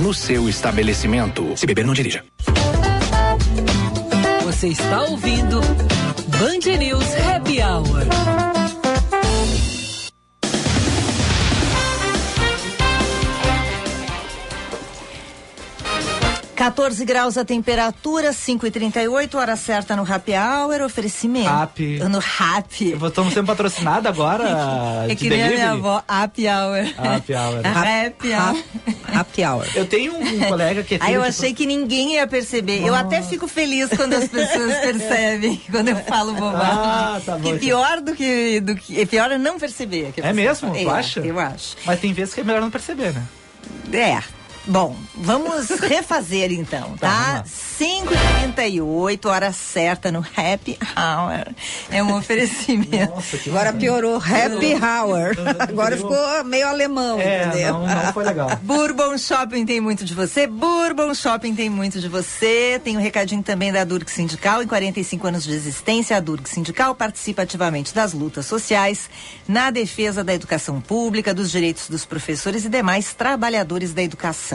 no seu estabelecimento. Se beber, não dirija. Você está ouvindo Band News Happy Hour. 14 graus a temperatura, 5 e 38 hora certa no Happy Hour, oferecimento. Happy. No Happy. Estamos sendo patrocinados agora. (laughs) É que nem a minha avó, Happy Hour. Happy Hour. (laughs) Happy Hour. Happy Hour. Eu tenho um colega que é (laughs) Aí eu achei que ninguém ia perceber. Eu até fico feliz quando as pessoas percebem, quando eu falo bobagem. Ah, tá bom, Que pior do que, do que. é Pior é não perceber. É mesmo? fala. Tu É, acha? Eu acho. Mas tem vezes que é melhor não perceber, né? É. Bom, vamos (laughs) refazer então, Tá, tá? vamos lá. 5 e 38 hora certa no Happy Hour. É um oferecimento. Nossa, que Agora piorou. Happy Hour. Agora ficou meio alemão, É, entendeu? não, não foi legal. (laughs) Bourbon Shopping tem muito de você. Bourbon Shopping tem muito de você. Tem um recadinho também da Durg Sindical. Em 45 anos de existência, a Durg Sindical participa ativamente das lutas sociais na defesa da educação pública, dos direitos dos professores e demais trabalhadores da educação.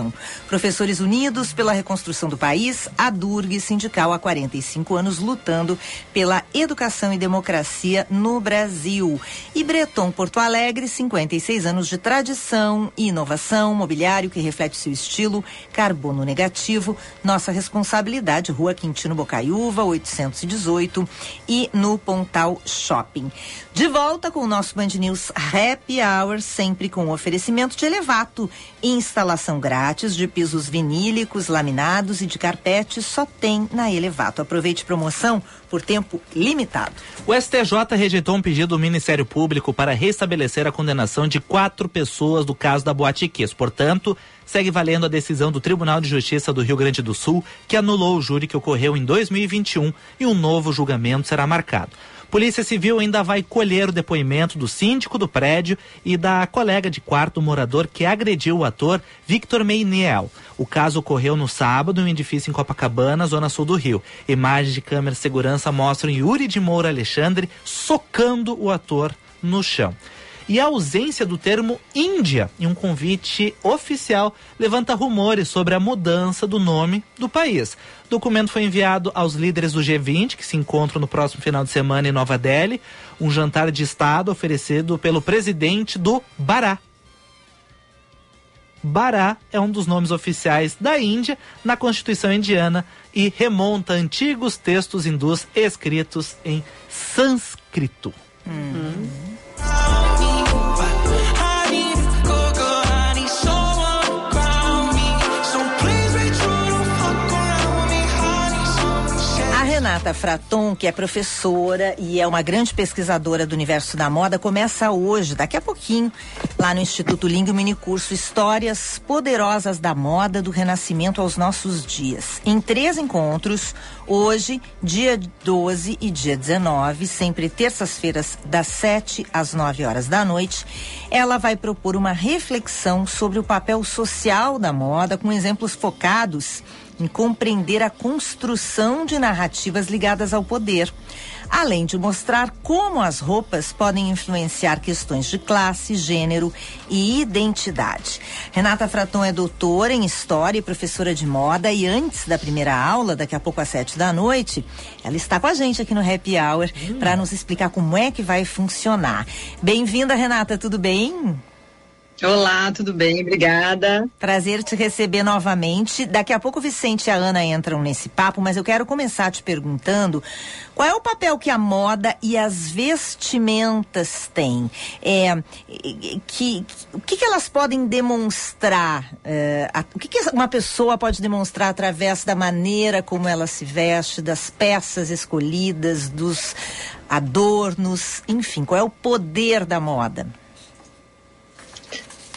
Professores unidos pela reconstrução do país, a Durg Sindical há 45 anos lutando pela educação e democracia no Brasil. E Breton Porto Alegre, 56 anos de tradição e inovação, mobiliário que reflete seu estilo, carbono negativo, nossa responsabilidade, Rua Quintino Bocaiúva, 818 e no Pontal Shopping. De volta com o nosso Band News Happy Hour, sempre com oferecimento de elevato, instalação grátis de pisos vinílicos, laminados e de carpete, só tem na Elevato. Aproveite promoção por tempo limitado. O STJ rejeitou um pedido do Ministério Público para restabelecer a condenação de quatro pessoas do caso da Boate. Portanto, segue valendo a decisão do Tribunal de Justiça do Rio Grande do Sul, que anulou o júri que ocorreu em 2021 e um novo julgamento será marcado. Polícia Civil ainda vai colher o depoimento do síndico do prédio e da colega de quarto morador que agrediu o ator Victor Meiniel. O caso ocorreu no sábado em um edifício em Copacabana, zona sul do Rio. Imagens de câmera de segurança mostram Yuri de Moura Alexandre socando o ator no chão. E a ausência do termo Índia em um convite oficial levanta rumores sobre a mudança do nome do país. O documento foi enviado aos líderes do G20, que se encontram no próximo final de semana em Nova Delhi, um jantar de Estado oferecido pelo presidente do Bará. Bará é um dos nomes oficiais da Índia na Constituição indiana e remonta a antigos textos hindus escritos em sânscrito. A Renata Fraton, que é professora e é uma grande pesquisadora do universo da moda, começa hoje, daqui a pouquinho, lá no Instituto Ling, o minicurso Histórias Poderosas da Moda do Renascimento aos Nossos Dias. Em três encontros, hoje, dia 12 e dia 19, sempre terças-feiras, das 7 às 9 horas da noite, ela vai propor uma reflexão sobre o papel social da moda, com exemplos focados em compreender a construção de narrativas ligadas ao poder, além de mostrar como as roupas podem influenciar questões de classe, gênero e identidade. Renata Fraton é doutora em História e professora de moda e antes da primeira aula, daqui a pouco às sete da noite, ela está com a gente aqui no Happy Hour para nos explicar como é que vai funcionar. Bem-vinda, Renata, tudo bem? Olá, tudo bem? Obrigada. Prazer te receber novamente. Daqui a pouco o Vicente e a Ana entram nesse papo, mas eu quero começar te perguntando qual é o papel que a moda e as vestimentas têm? É, que, o que, que elas podem demonstrar? é, a- o que, que uma pessoa pode demonstrar através da maneira como ela se veste, das peças escolhidas, dos adornos, enfim, qual é o poder da moda?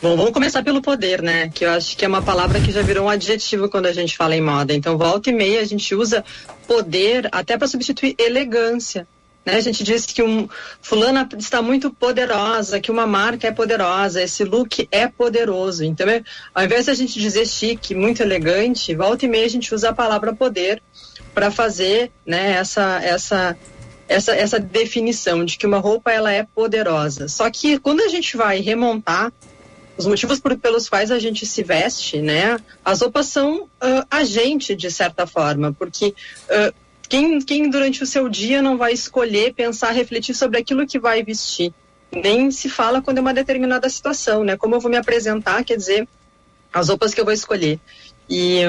Bom, vamos começar pelo poder, né? Que eu acho que é uma palavra que já virou um adjetivo quando a gente fala em moda. Então, volta e meia a gente usa poder até para substituir elegância. Né? A gente diz que um fulana está muito poderosa, que uma marca é poderosa, esse look é poderoso. Então, é- ao invés de a gente dizer chique, muito elegante, volta e meia a gente usa a palavra poder para fazer, né, essa essa essa essa definição de que uma roupa ela é poderosa. Só que quando a gente vai remontar os motivos por- pelos quais a gente se veste, né? As roupas são ah, a gente, de certa forma, porque ah, quem, quem durante o seu dia não vai escolher, pensar, refletir sobre aquilo que vai vestir? Nem se fala quando é uma determinada situação, né? Como eu vou me apresentar, quer dizer, as roupas que eu vou escolher. E,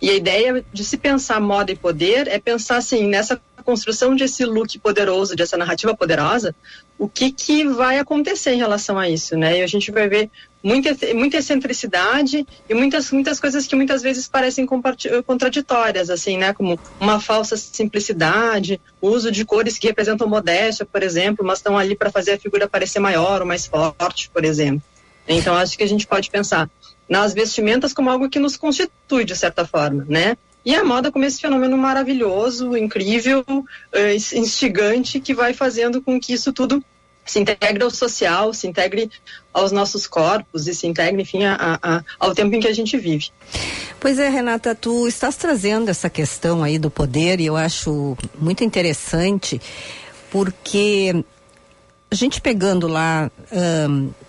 e a ideia de se pensar moda e poder é pensar assim, nessa construção desse look poderoso, dessa narrativa poderosa, o que, que vai acontecer em relação a isso, né? E a gente vai ver muita, muita excentricidade e muitas, muitas coisas que muitas vezes parecem contraditórias, assim, né? Como uma falsa simplicidade, uso de cores que representam modéstia, por exemplo, mas estão ali para fazer a figura parecer maior ou mais forte, por exemplo. Então, acho que a gente pode pensar nas vestimentas como algo que nos constitui, de certa forma, né? E a moda como esse fenômeno maravilhoso, incrível, eh, instigante, que vai fazendo com que isso tudo se integre ao social, se integre aos nossos corpos e se integre, enfim, a- a- ao tempo em que a gente vive. Pois é, Renata, tu estás trazendo essa questão aí do poder e eu acho muito interessante porque a gente pegando lá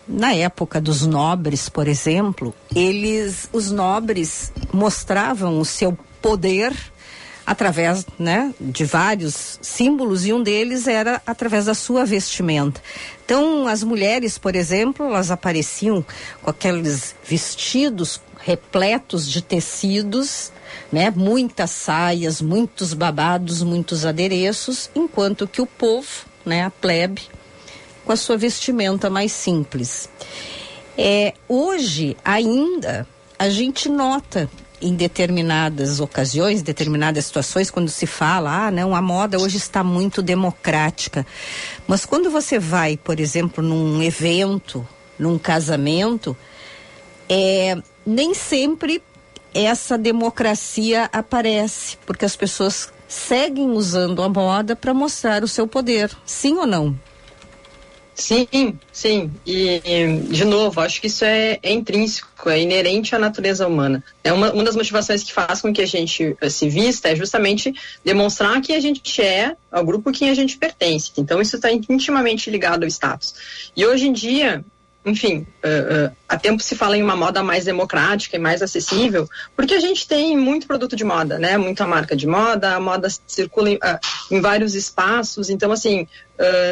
na época dos nobres, por exemplo, eles, os nobres mostravam o seu poder através, né, de vários símbolos e um deles era através da sua vestimenta. Então, as mulheres, por exemplo, elas apareciam com aqueles vestidos repletos de tecidos, né, muitas saias, muitos babados, muitos adereços, enquanto que o povo, né, a plebe, com a sua vestimenta mais simples. É, hoje, ainda, a gente nota em determinadas ocasiões, determinadas situações, quando se fala, ah, não, a moda hoje está muito democrática. Mas quando você vai, por exemplo, num evento, num casamento, é, nem sempre essa democracia aparece, porque as pessoas seguem usando a moda para mostrar o seu poder. Sim ou não? Sim, sim. E, de novo, acho que isso é, é, intrínseco, é inerente à natureza humana. É uma, uma das motivações que faz com que a gente uh, se vista é justamente demonstrar quem a gente é, ao grupo quem a gente pertence. Então, isso está intimamente ligado ao status. E hoje em dia, enfim, uh, uh, há tempo se fala em uma moda mais democrática e mais acessível, porque a gente tem muito produto de moda, né? Muita marca de moda, a moda circula em, uh, em vários espaços, então assim,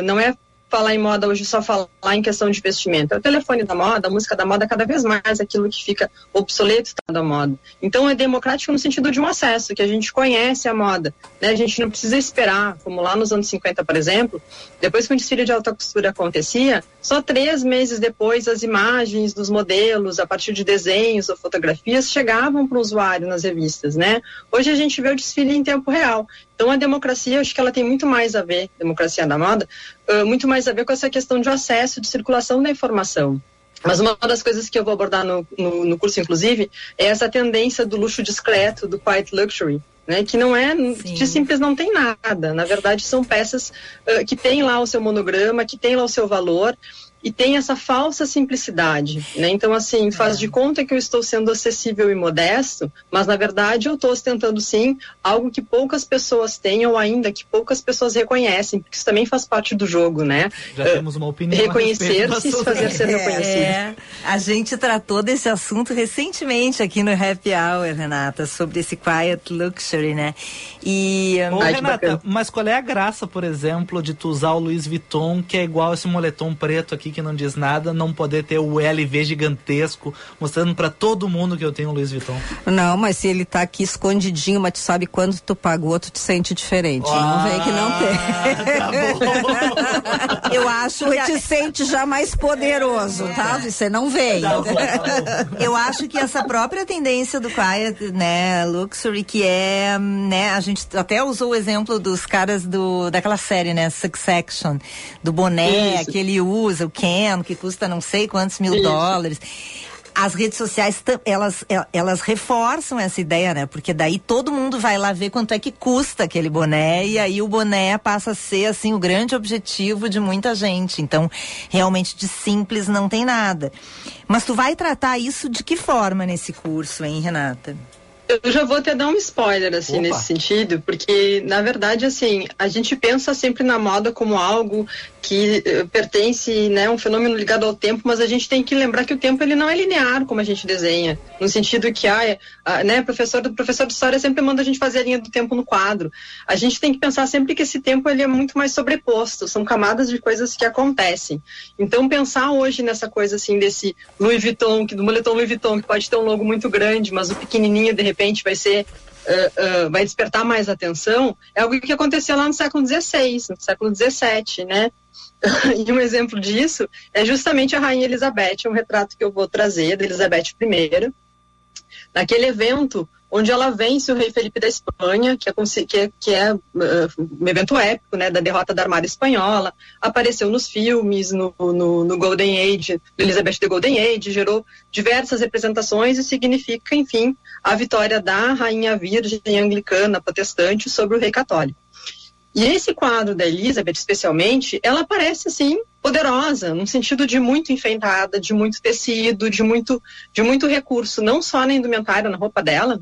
não é falar em moda hoje só falar em questão de vestimenta. É o telefone da moda, a música da moda, cada vez mais aquilo que fica obsoleto está da moda. Então é democrático no sentido de um acesso, que a gente conhece a moda. Né? A gente não precisa esperar, como lá nos anos 50, por exemplo, depois que o desfile de alta costura acontecia, só três meses depois as imagens dos modelos, a partir de desenhos ou fotografias, chegavam para o usuário nas revistas. Né? Hoje a gente vê o desfile em tempo real. Então a democracia, acho que ela tem muito mais a ver, democracia da moda, uh, muito mais a ver com essa questão de acesso, de circulação da informação. Mas uma das coisas que eu vou abordar no, no, no curso, inclusive, é essa tendência do luxo discreto, do quiet luxury, né, que não é Sim. de simples não tem nada. Na verdade, são peças uh, que têm lá o seu monograma, que têm lá o seu valor e tem essa falsa simplicidade, né? Então, assim, faz é. de conta que eu estou sendo acessível e modesto, mas na verdade eu estou ostentando sim algo que poucas pessoas têm ou ainda que poucas pessoas reconhecem, porque isso também faz parte do jogo, né? Já uh, temos uma opinião. Reconhecer-se (laughs) e se fazer ser reconhecido. É, a gente tratou desse assunto recentemente aqui no Happy Hour, Renata, sobre esse quiet luxury, né? E. Ô, Ai, Renata, mas qual é a graça, por exemplo, de tu usar o Louis Vuitton, que é igual esse moletom preto aqui? Que não diz nada, não poder ter o LV gigantesco, mostrando para todo mundo que eu tenho o Louis Vuitton. Não, mas se ele tá aqui escondidinho, mas tu sabe quando tu pagou, tu te sente diferente. Ah, não vem que não tem. Tá (laughs) eu acho que te sente já mais poderoso, tá? Você não vem. Tá tá eu acho que essa própria tendência do quiet, né, luxury, que é, né, a gente até usou o exemplo dos caras do daquela série, né, Succession, do boné Isso. que ele usa, o Ken, que custa não sei quantos mil Isso. dólares as redes sociais elas elas reforçam essa ideia, né? Porque daí todo mundo vai lá ver quanto é que custa aquele boné e aí o boné passa a ser assim o grande objetivo de muita gente. Então, realmente de simples não tem nada. Mas tu vai tratar isso de que forma nesse curso, hein, Renata? Eu já vou até dar um spoiler, assim, Opa. nesse sentido, porque, na verdade, assim, a gente pensa sempre na moda como algo que uh, pertence, né, um fenômeno ligado ao tempo, mas a gente tem que lembrar que o tempo ele não é linear como a gente desenha, no sentido que ah, ah, né, professor do professor de história sempre manda a gente fazer a linha do tempo no quadro. A gente tem que pensar sempre que esse tempo ele é muito mais sobreposto, são camadas de coisas que acontecem. Então pensar hoje nessa coisa assim desse Louis Vuitton, que do moletom Louis Vuitton que pode ter um logo muito grande, mas o pequenininho de repente vai ser Uh, uh, vai despertar mais atenção, é algo que aconteceu lá no século XVI, no século XVII, né? (laughs) e um exemplo disso é justamente a Rainha Elizabeth, um retrato que eu vou trazer da Elizabeth I. Naquele evento, onde ela vence o rei Felipe da Espanha, que é, que é, que é uh, um evento épico, né, da derrota da Armada Espanhola, apareceu nos filmes, no, no, no Golden Age, Elizabeth the Golden Age, gerou diversas representações e significa, enfim, a vitória da Rainha Virgem Anglicana Protestante sobre o rei católico. E esse quadro da Elizabeth, especialmente, ela parece assim poderosa, no sentido de muito enfeitada, de muito tecido, de muito, de muito recurso, não só na indumentária, na roupa dela,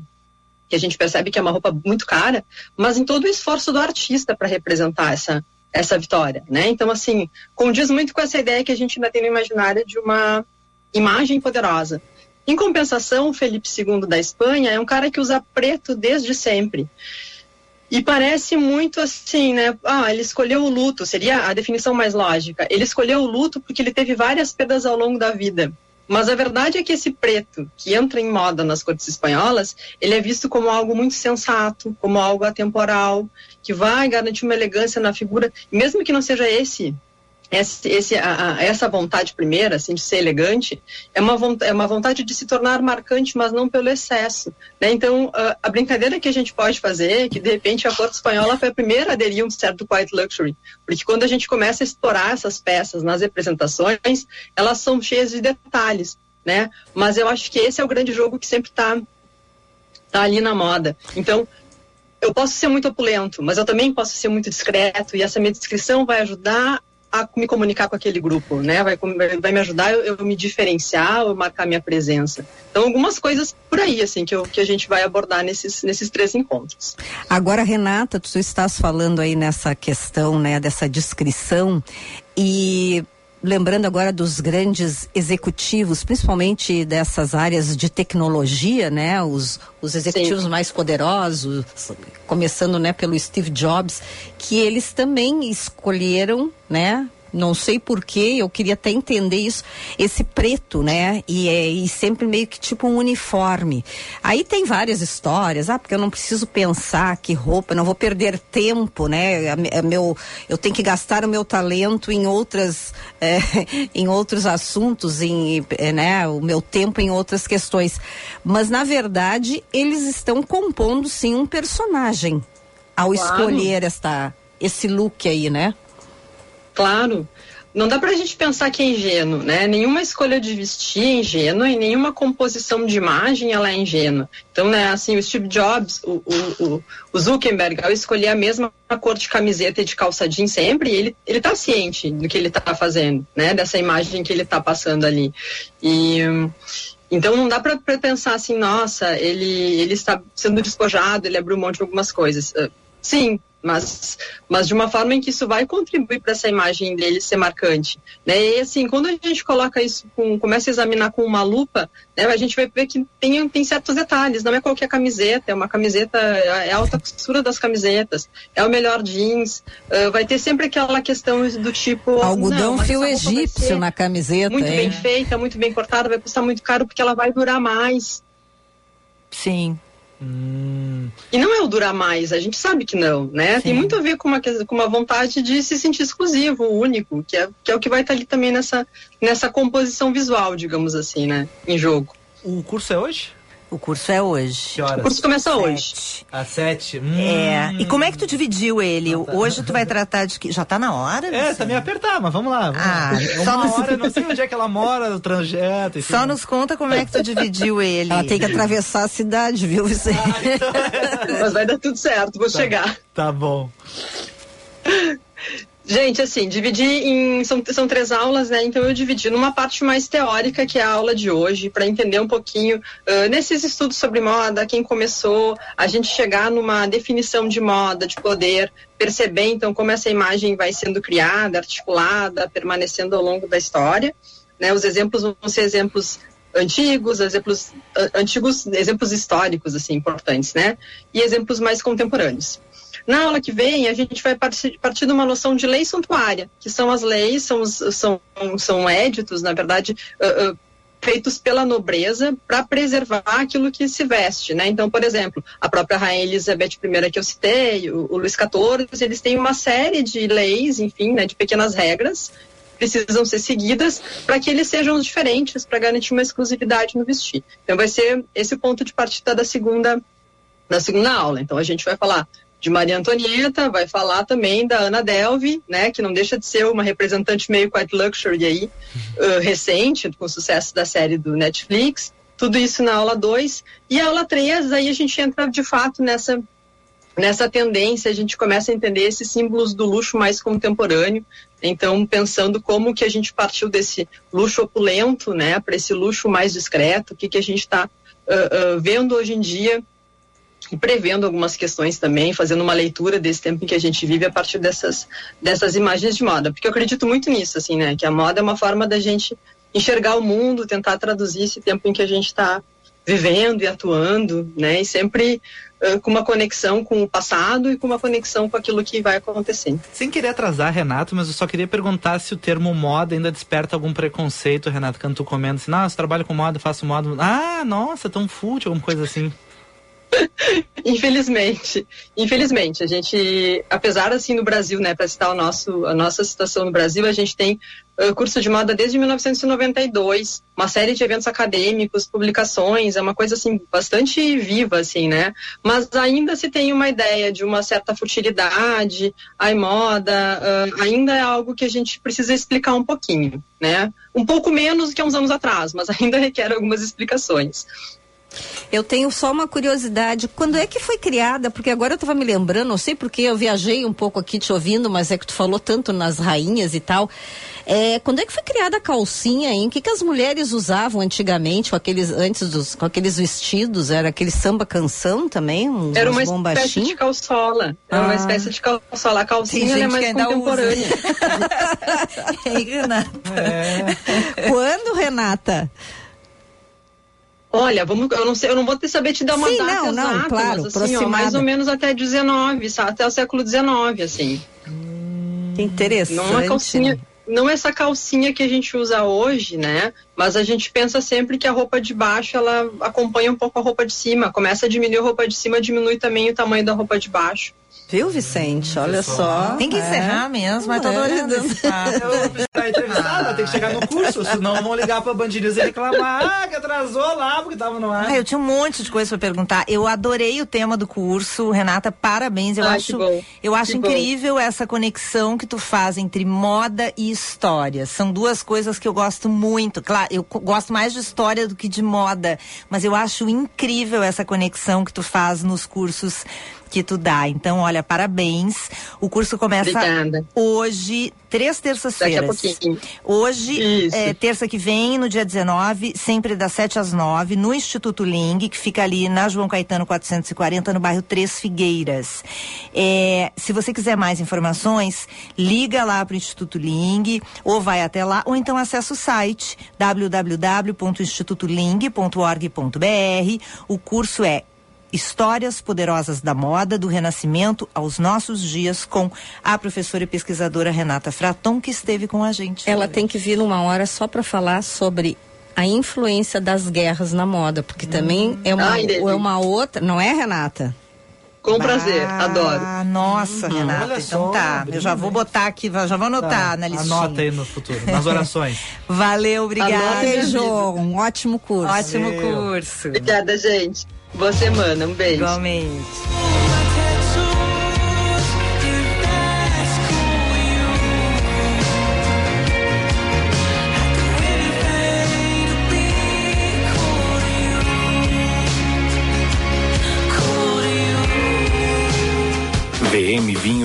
que a gente percebe que é uma roupa muito cara, mas em todo o esforço do artista para representar essa, essa vitória, né? Então, assim, condiz muito com essa ideia que a gente ainda tem no imaginário de uma imagem poderosa. Em compensação, o Felipe II da Espanha é um cara que usa preto desde sempre. E parece muito assim, né? Ah, ele escolheu o luto, seria a definição mais lógica. Ele escolheu o luto porque ele teve várias perdas ao longo da vida. Mas a verdade é que esse preto, que entra em moda nas cortes espanholas, ele é visto como algo muito sensato, como algo atemporal, que vai garantir uma elegância na figura, mesmo que não seja esse esse, esse, a, a, essa vontade primeira, assim, de ser elegante, é uma, é uma vontade de se tornar marcante, mas não pelo excesso. Né? Então, a, a, brincadeira que a gente pode fazer é que, de repente, a corte espanhola foi a primeira a aderir um certo quiet luxury, porque quando a gente começa a explorar essas peças nas representações, elas são cheias de detalhes. né? Mas eu acho que esse é o grande jogo que sempre tá, tá ali na moda. Então, eu posso ser muito opulento, mas eu também posso ser muito discreto e essa minha descrição vai ajudar a me comunicar com aquele grupo, né? Vai, vai me ajudar eu, eu me diferenciar, eu marcar minha presença. Então, algumas coisas por aí, assim, que, eu, que a gente vai abordar nesses, nesses três encontros. Agora, Renata, tu estás falando aí nessa questão, né, dessa descrição e lembrando agora dos grandes executivos, principalmente dessas áreas de tecnologia, né? Os, os executivos Sim. mais poderosos, começando, né, pelo Steve Jobs, que eles também escolheram, né, não sei porquê, eu queria até entender isso, esse preto, né? E, é, e sempre meio que tipo um uniforme. Aí tem várias histórias, ah, porque eu não preciso pensar que roupa, não vou perder tempo, né? É meu, eu tenho que gastar o meu talento em outras, é, (laughs) em outros assuntos, em, é, né? O meu tempo em outras questões. Mas na verdade eles estão compondo sim um personagem ao claro. escolher esta, esse look aí, né? Claro. Não dá para a gente pensar que é ingênuo, né? Nenhuma escolha de vestir é ingênua e nenhuma composição de imagem ela é ingênua. Então, né, assim, o Steve Jobs, o, o, o Zuckerberg, ao escolher a mesma cor de camiseta e de calça jeans sempre, ele, ele tá ciente do que ele está fazendo, né? Dessa imagem que ele está passando ali. E... Então não dá para pensar assim, nossa, ele, ele está sendo despojado, ele abriu mão de algumas coisas. Sim, mas, mas de uma forma em que isso vai contribuir para essa imagem dele ser marcante, né? E assim, quando a gente coloca isso, com, começa a examinar com uma lupa, né, a gente vai ver que tem, tem certos detalhes, não é qualquer camiseta, é uma camiseta, é a alta costura das camisetas, é o melhor jeans, uh, vai ter sempre aquela questão do tipo... Algodão não, fio egípcio na camiseta. Muito bem feita, muito bem cortada, vai custar muito caro porque ela vai durar mais. Sim. Hum. E não é o durar mais, a gente sabe que não, né? Sim. Tem muito a ver com uma, com uma vontade de se sentir exclusivo, único, que é, que é o que vai estar ali também nessa, nessa composição visual, digamos assim, né? Em jogo. O curso é hoje? O curso é hoje. Que horas? O curso começa Sete. hoje. Às sete? Hum. É. E como é que tu dividiu ele? Tá. Hoje tu vai tratar de que. Já tá na hora? É, tá meio apertar, mas vamos lá. Vamos ah, lá. só Uma nos... hora, não sei onde é que ela mora, o trajeto. Só nos conta como é que tu dividiu ele. Ela tem que atravessar a cidade, viu, (laughs) você? Ah, então é. mas vai dar tudo certo, vou tá. chegar. Tá bom. Gente, assim, dividi em. São, são três aulas, né? Então eu dividi numa parte mais teórica, que é a aula de hoje, para entender um pouquinho uh, nesses estudos sobre moda, quem começou, a gente chegar numa definição de moda, de poder, perceber então como essa imagem vai sendo criada, articulada, permanecendo ao longo da história. Né? Os exemplos vão ser exemplos antigos, exemplos antigos, exemplos históricos assim importantes, né? E exemplos mais contemporâneos. Na aula que vem, a gente vai partir, partir de uma noção de lei santuária, que são as leis, são, são, são éditos, na verdade, uh, uh, feitos pela nobreza para preservar aquilo que se veste, né? Então, por exemplo, a própria Rainha Elizabeth I que eu citei, o, o Luís XIV, eles têm uma série de leis, enfim, né, de pequenas regras precisam ser seguidas para que eles sejam diferentes, para garantir uma exclusividade no vestir. Então, vai ser esse ponto de partida da segunda da segunda aula. Então, a gente vai falar de Maria Antonieta, vai falar também da Ana Delve, né, que não deixa de ser uma representante meio quite luxury aí, uh, recente, com o sucesso da série do Netflix. Tudo isso na aula 2. E a aula 3, aí a gente entra de fato nessa, nessa tendência, a gente começa a entender esses símbolos do luxo mais contemporâneo. Então, pensando como que a gente partiu desse luxo opulento, né, para esse luxo mais discreto, o que, que a gente está uh, uh, vendo hoje em dia e prevendo algumas questões também, fazendo uma leitura desse tempo em que a gente vive a partir dessas, dessas imagens de moda. Porque eu acredito muito nisso, assim, né? Que a moda é uma forma da gente enxergar o mundo, tentar traduzir esse tempo em que a gente está vivendo e atuando, né? E sempre uh, com uma conexão com o passado e com uma conexão com aquilo que vai acontecendo. Sem querer atrasar, Renato, mas eu só queria perguntar se o termo moda ainda desperta algum preconceito, Renato, quando tu comenta assim, nossa, trabalho com moda, faço moda. Ah, nossa, tão fútil, alguma coisa assim. (laughs) Infelizmente, infelizmente, a gente, apesar assim no Brasil, né, para citar o nosso, a nossa situação no Brasil, a gente tem uh, curso de moda desde 1992, uma série de eventos acadêmicos, publicações, é uma coisa assim bastante viva, assim, né? Mas ainda se tem uma ideia de uma certa futilidade, a moda, uh, ainda é algo que a gente precisa explicar um pouquinho, né? Um pouco menos que há uns anos atrás, mas ainda (laughs) requer algumas explicações. Eu tenho só uma curiosidade. Quando é que foi criada? Porque agora eu estava me lembrando, não sei porque eu viajei um pouco aqui te ouvindo, mas é que tu falou tanto nas rainhas e tal. É, quando é que foi criada a calcinha, hein? O que, que as mulheres usavam antigamente com aqueles antes dos com aqueles vestidos? Era aquele samba canção também? Uns, Era uma espécie de calçola. Era uma Ah. espécie de calçola. A calcinha é mais contemporânea. Ei, (laughs) (laughs) Renata. Quando, Renata? Olha, vamos, eu não sei, eu não vou ter saber te dar uma Sim, data não, não, exata, claro, mas assim, ó, mais ou menos até 19, sa- até o século 19, assim. Que interessante. Não uma calcinha, não essa calcinha que a gente usa hoje, né? Mas a gente pensa sempre que a roupa de baixo ela acompanha um pouco a roupa de cima. Começa a diminuir a roupa de cima, diminui também o tamanho da roupa de baixo. Viu, Vicente? Olha só. Tem que encerrar mesmo, mas tô É. adorando esse (laughs) papo. Tá entrevistada, tem que chegar no curso, senão vão ligar pra Band News e reclamar, ah, que atrasou lá porque tava no ar. Ah, eu tinha um monte de coisa para perguntar. Eu adorei o tema do curso, Renata. Parabéns. Eu Ai, acho, eu acho Que bom. incrível essa conexão que tu faz entre moda e história. São duas coisas que eu gosto muito. Claro, eu gosto mais de história do que de moda, mas eu acho incrível essa conexão que tu faz nos cursos que tu dá. Então, olha, parabéns. O curso começa Obrigada. hoje, três terças-feiras. Hoje, é, terça que vem, no dia 19, sempre das 7 às 9, no Instituto Ling, que fica ali na João Caetano 440, no bairro Três Figueiras. É, se você quiser mais informações, liga lá para o Instituto Ling, ou vai até lá, ou então acessa o site www.institutoling.org.br. O curso é Histórias Poderosas da Moda, do Renascimento aos Nossos Dias, com a professora e pesquisadora Renata Fraton, que esteve com a gente. Ela tem que vir numa hora só para falar sobre a influência das guerras na moda, porque também é uma, Ai, é uma outra, não é, Renata? Com prazer, Ah, adoro. Nossa, Renata, olha então só, tá. Eu já vou botar aqui, já vou anotar Tá, na listinha. Anota aí no futuro, nas orações. (laughs) Valeu, obrigada. Beijo, um ótimo curso. Ótimo Valeu. curso. Obrigada, gente. Boa semana. Um beijo. Igualmente.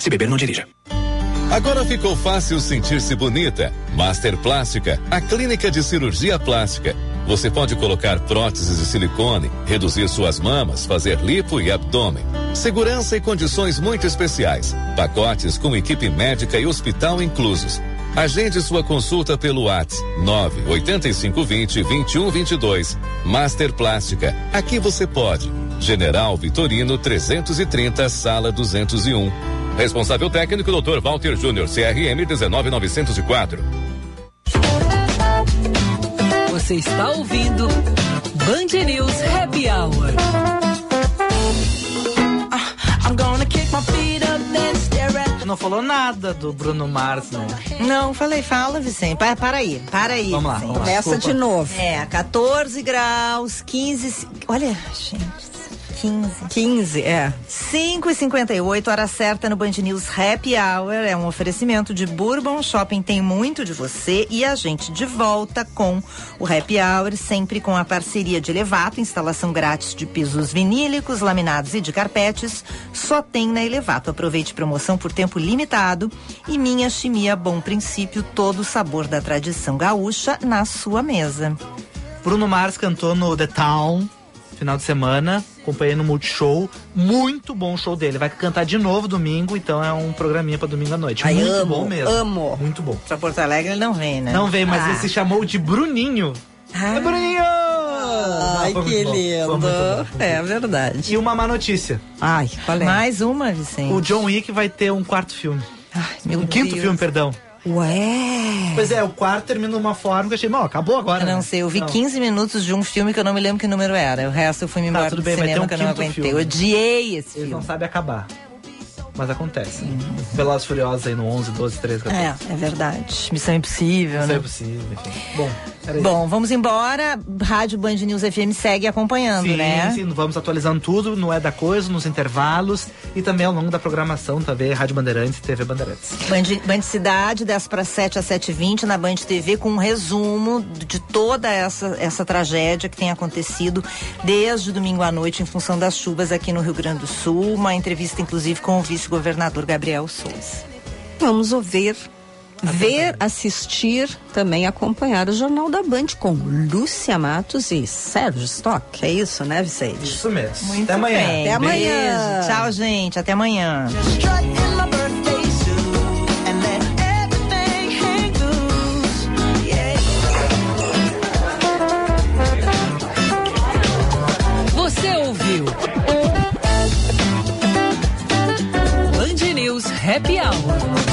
Se beber, não dirija. Agora ficou fácil sentir-se bonita. Master Plástica, a clínica de cirurgia plástica. Você pode colocar próteses de silicone, reduzir suas mamas, fazer lipo e abdômen. Segurança e condições muito especiais. Pacotes com equipe médica e hospital inclusos. Agende sua consulta pelo WhatsApp 98520 2122. Master Plástica. Aqui você pode. General Vitorino 330, sala 201. Responsável técnico Dr. Walter Júnior, CRM 19904. Você está ouvindo Band News Happy Hour. Tu não falou nada do Bruno Mars, né? Não, falei, fala, Vicente. Para, para aí, para aí. Vamos lá, Vicente. vamos lá. Começa Desculpa. de novo. É, 14 graus, 15. ci- Olha, gente. 15. 15, é. 5 e 58 hora certa no Band News Happy Hour. É um oferecimento de Bourbon Shopping Tem Muito de Você e a gente de volta com o Happy Hour, sempre com a parceria de Elevato, instalação grátis de pisos vinílicos, laminados e de carpetes. Só tem na Elevato. Aproveite promoção por tempo limitado e Minha Chimia Bom Princípio, todo o sabor da tradição gaúcha na sua mesa. Bruno Mars cantou no The Town, final de semana, Acompanhei no Multishow. Muito bom o show dele. Vai cantar de novo domingo, então é um programinha pra domingo à noite. Ai, muito amo, bom mesmo. amo. Muito bom. Pra Porto Alegre ele não vem, né? Não vem, mas Ah. ele se chamou de Bruninho. É Bruninho! Ai, que lindo. É verdade. E uma má notícia. Ai, qual é? Mais uma, Vicente. O John Wick vai ter um quarto filme. meu um quinto Deus. filme, perdão. Ué. Pois é, o quarto termina de uma forma que eu achei, não, acabou agora. Eu não né? sei, eu vi Não. 15 minutos de um filme que eu não me lembro que número era. O resto eu fui me Tá, embora tudo do bem, cinema um que eu não aguentei. filme. Eu odiei esse Eles filme. não sabem acabar. Mas acontece. Velozes e Furiosos aí no 11, 12, 13, 14. É, é verdade. Missão Impossível, Isso né? é possível, enfim. Bom, era isso. Bom, vamos embora. Rádio Band News FM segue acompanhando, Sim, né? sim, vamos atualizando tudo, no É da Coisa, nos intervalos e também ao longo da programação, também Rádio Bandeirantes e TV Bandeirantes. Band, Band Cidade, 10 para 7 às 7h20 na Band TV, com um resumo de toda essa, essa tragédia que tem acontecido desde domingo à noite em função das chuvas aqui no Rio Grande do Sul. Uma entrevista, inclusive, com o vice-governador Gabriel Souza. Vamos ouvir, ver, assistir, também acompanhar o Jornal da Band com Lúcia Matos e Sérgio Stock. É isso, né, Vicente? Isso mesmo. Muito Até amanhã. bem. Até amanhã. Beijo. Tchau, gente. Até amanhã. Happy Hour.